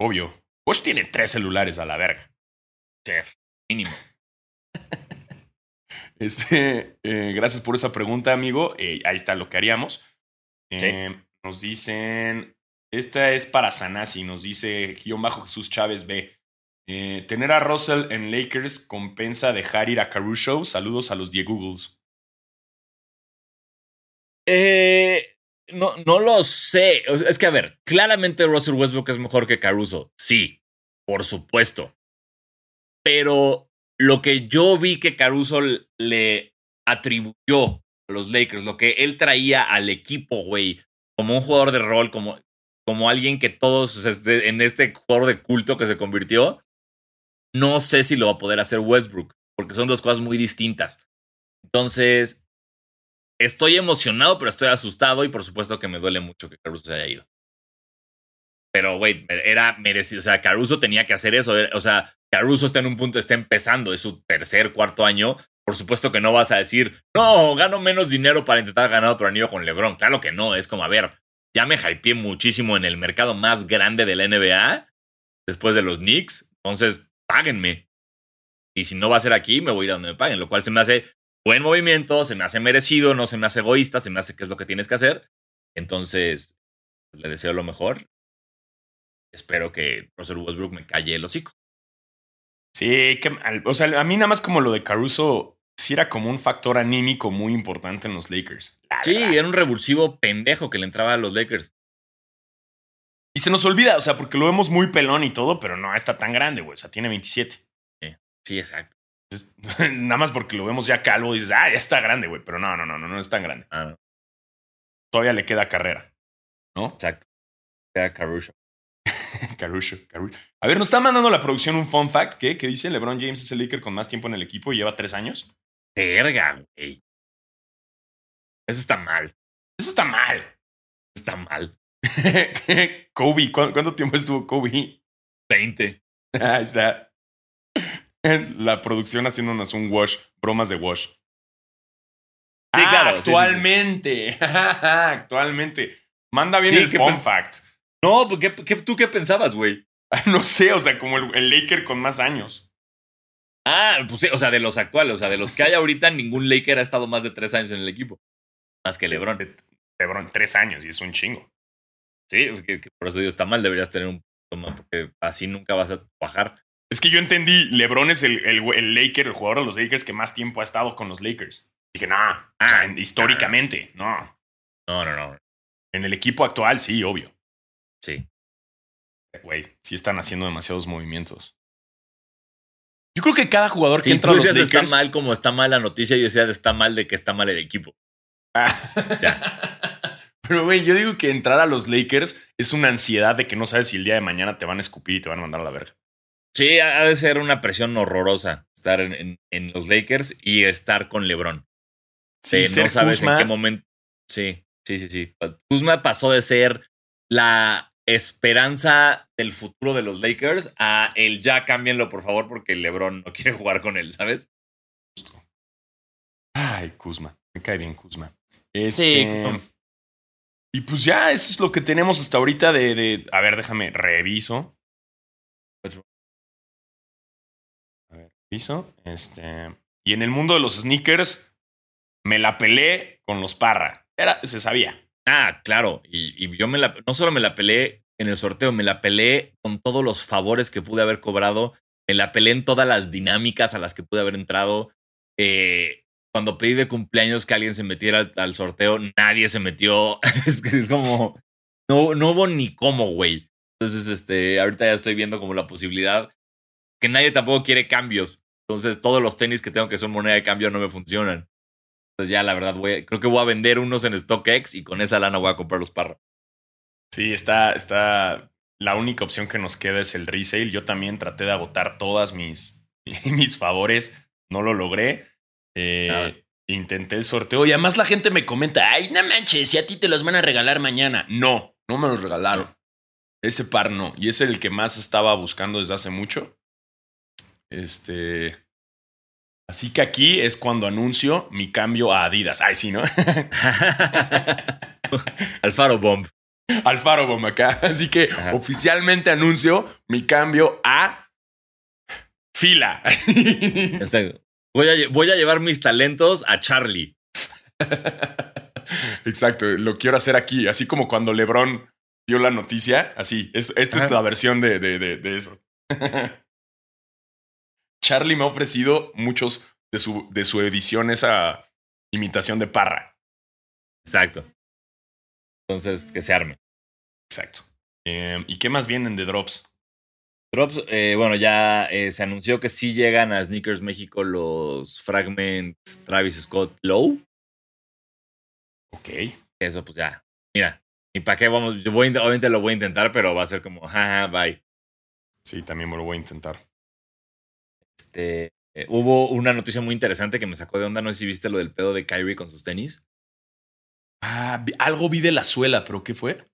Obvio. Wash tiene tres celulares a la verga. Chef. Mínimo. Este, eh, gracias por esa pregunta, amigo. Eh, ahí está lo que haríamos. Eh, Nos dicen. Esta es para Sanasi. Nos dice guion bajo Jesús Chávez B. Tener a Russell en Lakers compensa dejar ir a Caruso. Saludos a los Diego Googles. Eh, no, no lo sé. Es que, a ver, claramente Russell Westbrook es mejor que Caruso. Sí, por supuesto. Pero lo que yo vi que Caruso le atribuyó a los Lakers, lo que él traía al equipo, güey, como un jugador de rol, como, como alguien que todos, este- en este jugador de culto que se convirtió, no sé si lo va a poder hacer Westbrook, porque son dos cosas muy distintas. Entonces, estoy emocionado, pero estoy asustado y por supuesto que me duele mucho que Caruso se haya ido. Pero, güey, era merecido. O sea, Caruso tenía que hacer eso. O sea, Caruso está en un punto, está empezando, es su tercer, cuarto año. Por supuesto que no vas a decir, no, gano menos dinero para intentar ganar otro anillo con LeBron. Claro que no. Es como, a ver, ya me hypeé muchísimo en el mercado más grande de la NBA después de los Knicks. Entonces, páguenme. Y si no va a ser aquí, me voy a ir a donde me paguen, lo cual se me hace buen movimiento, se me hace merecido, no se me hace egoísta, se me hace que es lo que tienes que hacer. Entonces, le deseo lo mejor. Espero que Russell Westbrook me calle el hocico. Sí, que, o sea, a mí nada más como lo de Caruso, sí era como un factor anímico muy importante en los Lakers. la Sí, era un revulsivo pendejo que le entraba a los Lakers. Y se nos olvida, o sea, porque lo vemos muy pelón y todo, pero no está tan grande, güey. O sea, tiene 27. Sí, exacto. Entonces, nada más porque lo vemos ya calvo y dices, ah, ya está grande, güey. Pero no, no, no, no, no es tan grande. Ah, no, Todavía le queda carrera, ¿no? exacto. Sea Caruso. Caruso, Caruso. A ver, nos está mandando la producción un fun fact que, que dice LeBron James es el Laker con más tiempo en el equipo y lleva tres años. Verga, güey. Eso está mal. Eso está mal. Está mal. Kobe, ¿cu- ¿cuánto tiempo estuvo Kobe? 20. Ahí está. La producción haciéndonos un wash, bromas de wash. Sí, Ah, claro, sí, sí, sí. Actualmente. actualmente. Manda bien el fun pues- fact. No, ¿qué, qué, tú qué pensabas, güey? No sé, o sea, como el, el Laker con más años. Ah, pues sí, o sea, de los actuales, o sea, de los que hay ahorita, ningún Laker ha estado más de tres años en el equipo. Más que LeBron. LeBron, tres años y es un chingo. Sí, pues que- que por eso digo, está mal, deberías tener un más, porque así nunca vas a bajar. Es que yo entendí, LeBron es el, el, el Laker, el jugador de los Lakers que más tiempo ha estado con los Lakers. Dije, o sea, Ah, en- históricamente, no. No, no, no. En el equipo actual, sí, obvio. Sí. Güey, sí están haciendo demasiados movimientos. Yo creo que cada jugador que entra tú a los Lakers... está mal como está mal la noticia, yo decía está mal de que está mal el equipo. Ah. Pero, güey, yo digo que entrar a los Lakers es una ansiedad de que no sabes si el día de mañana te van a escupir y te van a mandar a la verga. Sí, ha de ser una presión horrorosa estar en, en- en los Lakers y estar con LeBron. Sí, no sabes Kuzma- en qué momento. Sí, sí, sí, sí. Kuzma pasó de ser la esperanza del futuro de los Lakers a el ya cámbienlo, por favor, porque LeBron no quiere jugar con él, ¿sabes? Ay, Kuzma. Me cae bien Kuzma. Este, Sí, Kuzma. Y pues ya, eso es lo que tenemos hasta ahorita de... de- a ver, déjame, reviso. A ver, reviso. Este... Y en el mundo de los sneakers, me la pelé con los Parra. Era, se sabía. Ah, claro. Y, yo me la, no solo me la peleé en el sorteo, me la peleé con todos los favores que pude haber cobrado. Me la peleé en todas las dinámicas a las que pude haber entrado. Eh, cuando pedí de cumpleaños que alguien se metiera al, al sorteo, nadie se metió. es que es como. No, no hubo ni cómo, güey. Entonces, este, ahorita ya estoy viendo como la posibilidad que nadie tampoco quiere cambios. Entonces, todos los tenis que tengo que son moneda de cambio no me funcionan. Entonces ya la verdad voy, creo que voy a vender unos en StockX y con esa lana voy a comprar los Parra. Sí, está, está. La única opción que nos queda es el resale. Yo también traté de agotar todas mis, mis favores. No lo logré. Eh, intenté el sorteo y además la gente me comenta, ay, no manches, si a ti te los van a regalar mañana. No, no me los regalaron. Ese par no. Y es el que más estaba buscando desde hace mucho. Este. Así que aquí es cuando anuncio mi cambio a Adidas. Ay, sí, ¿no? Alfaro Bomb. Alfaro Bomb acá. Así que oficialmente anuncio mi cambio a fila. Voy a, voy a llevar mis talentos a Charlie. Exacto, lo quiero hacer aquí, así como cuando Lebron dio la noticia, así, esta es la versión de, de, de, eso. Charlie me ha ofrecido muchos de su, de su edición, esa imitación de Parra. Exacto. Entonces, que se arme. Exacto. Em, ¿Y qué más vienen de Drops? Drops, eh, bueno, ya eh, se anunció que sí llegan a Sneakers México los Fragments Travis Scott Low. Ok. Eso, pues ya. Mira, ¿y para qué vamos? Yo voy, obviamente lo voy a intentar, pero va a ser como, jaja, bye. Sí, también me lo voy a intentar. Este, eh, hubo una noticia muy interesante que me sacó de onda. No sé si viste lo del pedo de Kyrie con sus tenis. Ah, algo vi de la suela, pero ¿qué fue?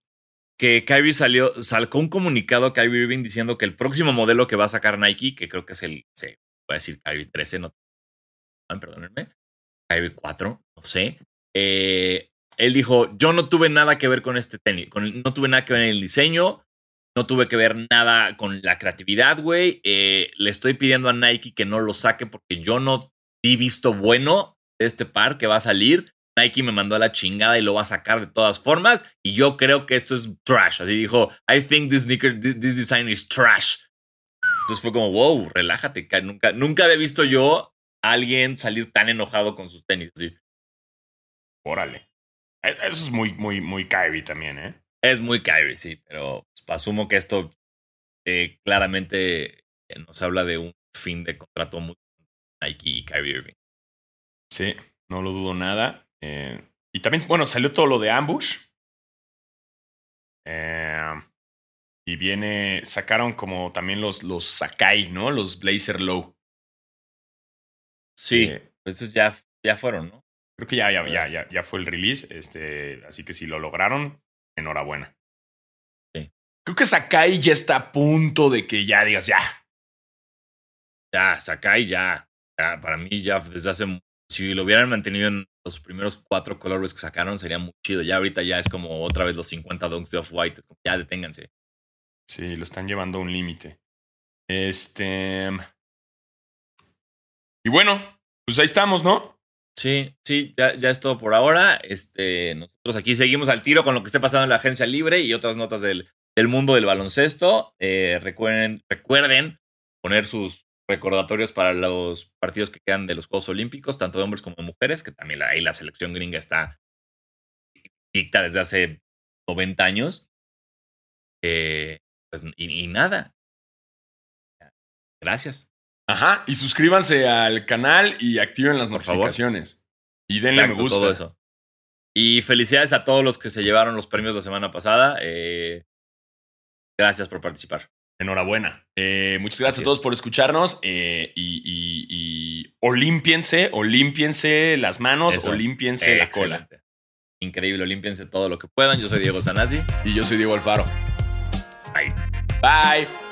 que Kyrie salió, sacó un comunicado a Kyrie Irving diciendo que el próximo modelo que va a sacar Nike, que creo que es el, se voy a decir Kyrie 13, no, perdónenme, Kyrie 4, no sé. Eh, él dijo, yo no tuve nada que ver con este tenis, no tuve nada que ver en el diseño, no tuve que ver nada con la creatividad, güey. Eh, le estoy pidiendo a Nike que no lo saque porque yo no di visto bueno de este par que va a salir. Nike me mandó a la chingada y lo va a sacar de todas formas. Y yo creo que esto es trash. Así dijo, I think this sneaker, this design is trash. Entonces fue como, wow, relájate. Nunca, nunca había visto yo a alguien salir tan enojado con sus tenis. Así. Órale. E, eso es muy, muy, muy Kyrie también, ¿eh? Es muy Kyrie, sí. Pero pues, asumo que esto eh, claramente nos habla de un fin de contrato muy Nike y Kyrie Irving. Sí, no lo dudo nada. Eh, y también, bueno, salió todo lo de Ambush. Eh, y viene, sacaron como también los, los Sakai, ¿no? Los Blazer Low. Sí, eh, esos ya, ya fueron, ¿no? Creo que ya, ya, ya, ya, ya fue el release. Este, así que si lo lograron, enhorabuena. Sí. Creo que Sakai ya está a punto de que ya digas ya. Ya, Sakai ya. ya para mí ya desde hace si lo hubieran mantenido en los primeros cuatro colores que sacaron, sería muy chido. Ya ahorita ya es como otra vez los 50 donks de Off-White. Ya deténganse. Sí, lo están llevando a un límite. Este. Y bueno, pues ahí estamos, ¿no? Sí, sí, ya, ya es todo por ahora. Este, nosotros aquí seguimos al tiro con lo que esté pasando en la agencia libre y otras notas del, del mundo del baloncesto. Eh, recuerden, recuerden poner sus recordatorios para los partidos que quedan de los Juegos Olímpicos, tanto de hombres como de mujeres, que también ahí la selección gringa está dicta desde hace 90 años. Eh, pues, y, nada. Gracias. Ajá, y suscríbanse al canal y activen las notificaciones. Y denle me gusta. Todo eso. Y felicidades a todos los que se llevaron los premios la semana pasada. Eh, gracias por participar. Enhorabuena. Eh, muchas gracias a todos por escucharnos eh, y, y, y olímpiense, olímpiense las manos, Eso. olímpiense la cola. Increíble, olímpiense todo lo que puedan. Yo soy Diego Sanasi. Y yo soy Diego Alfaro. Bye. Bye.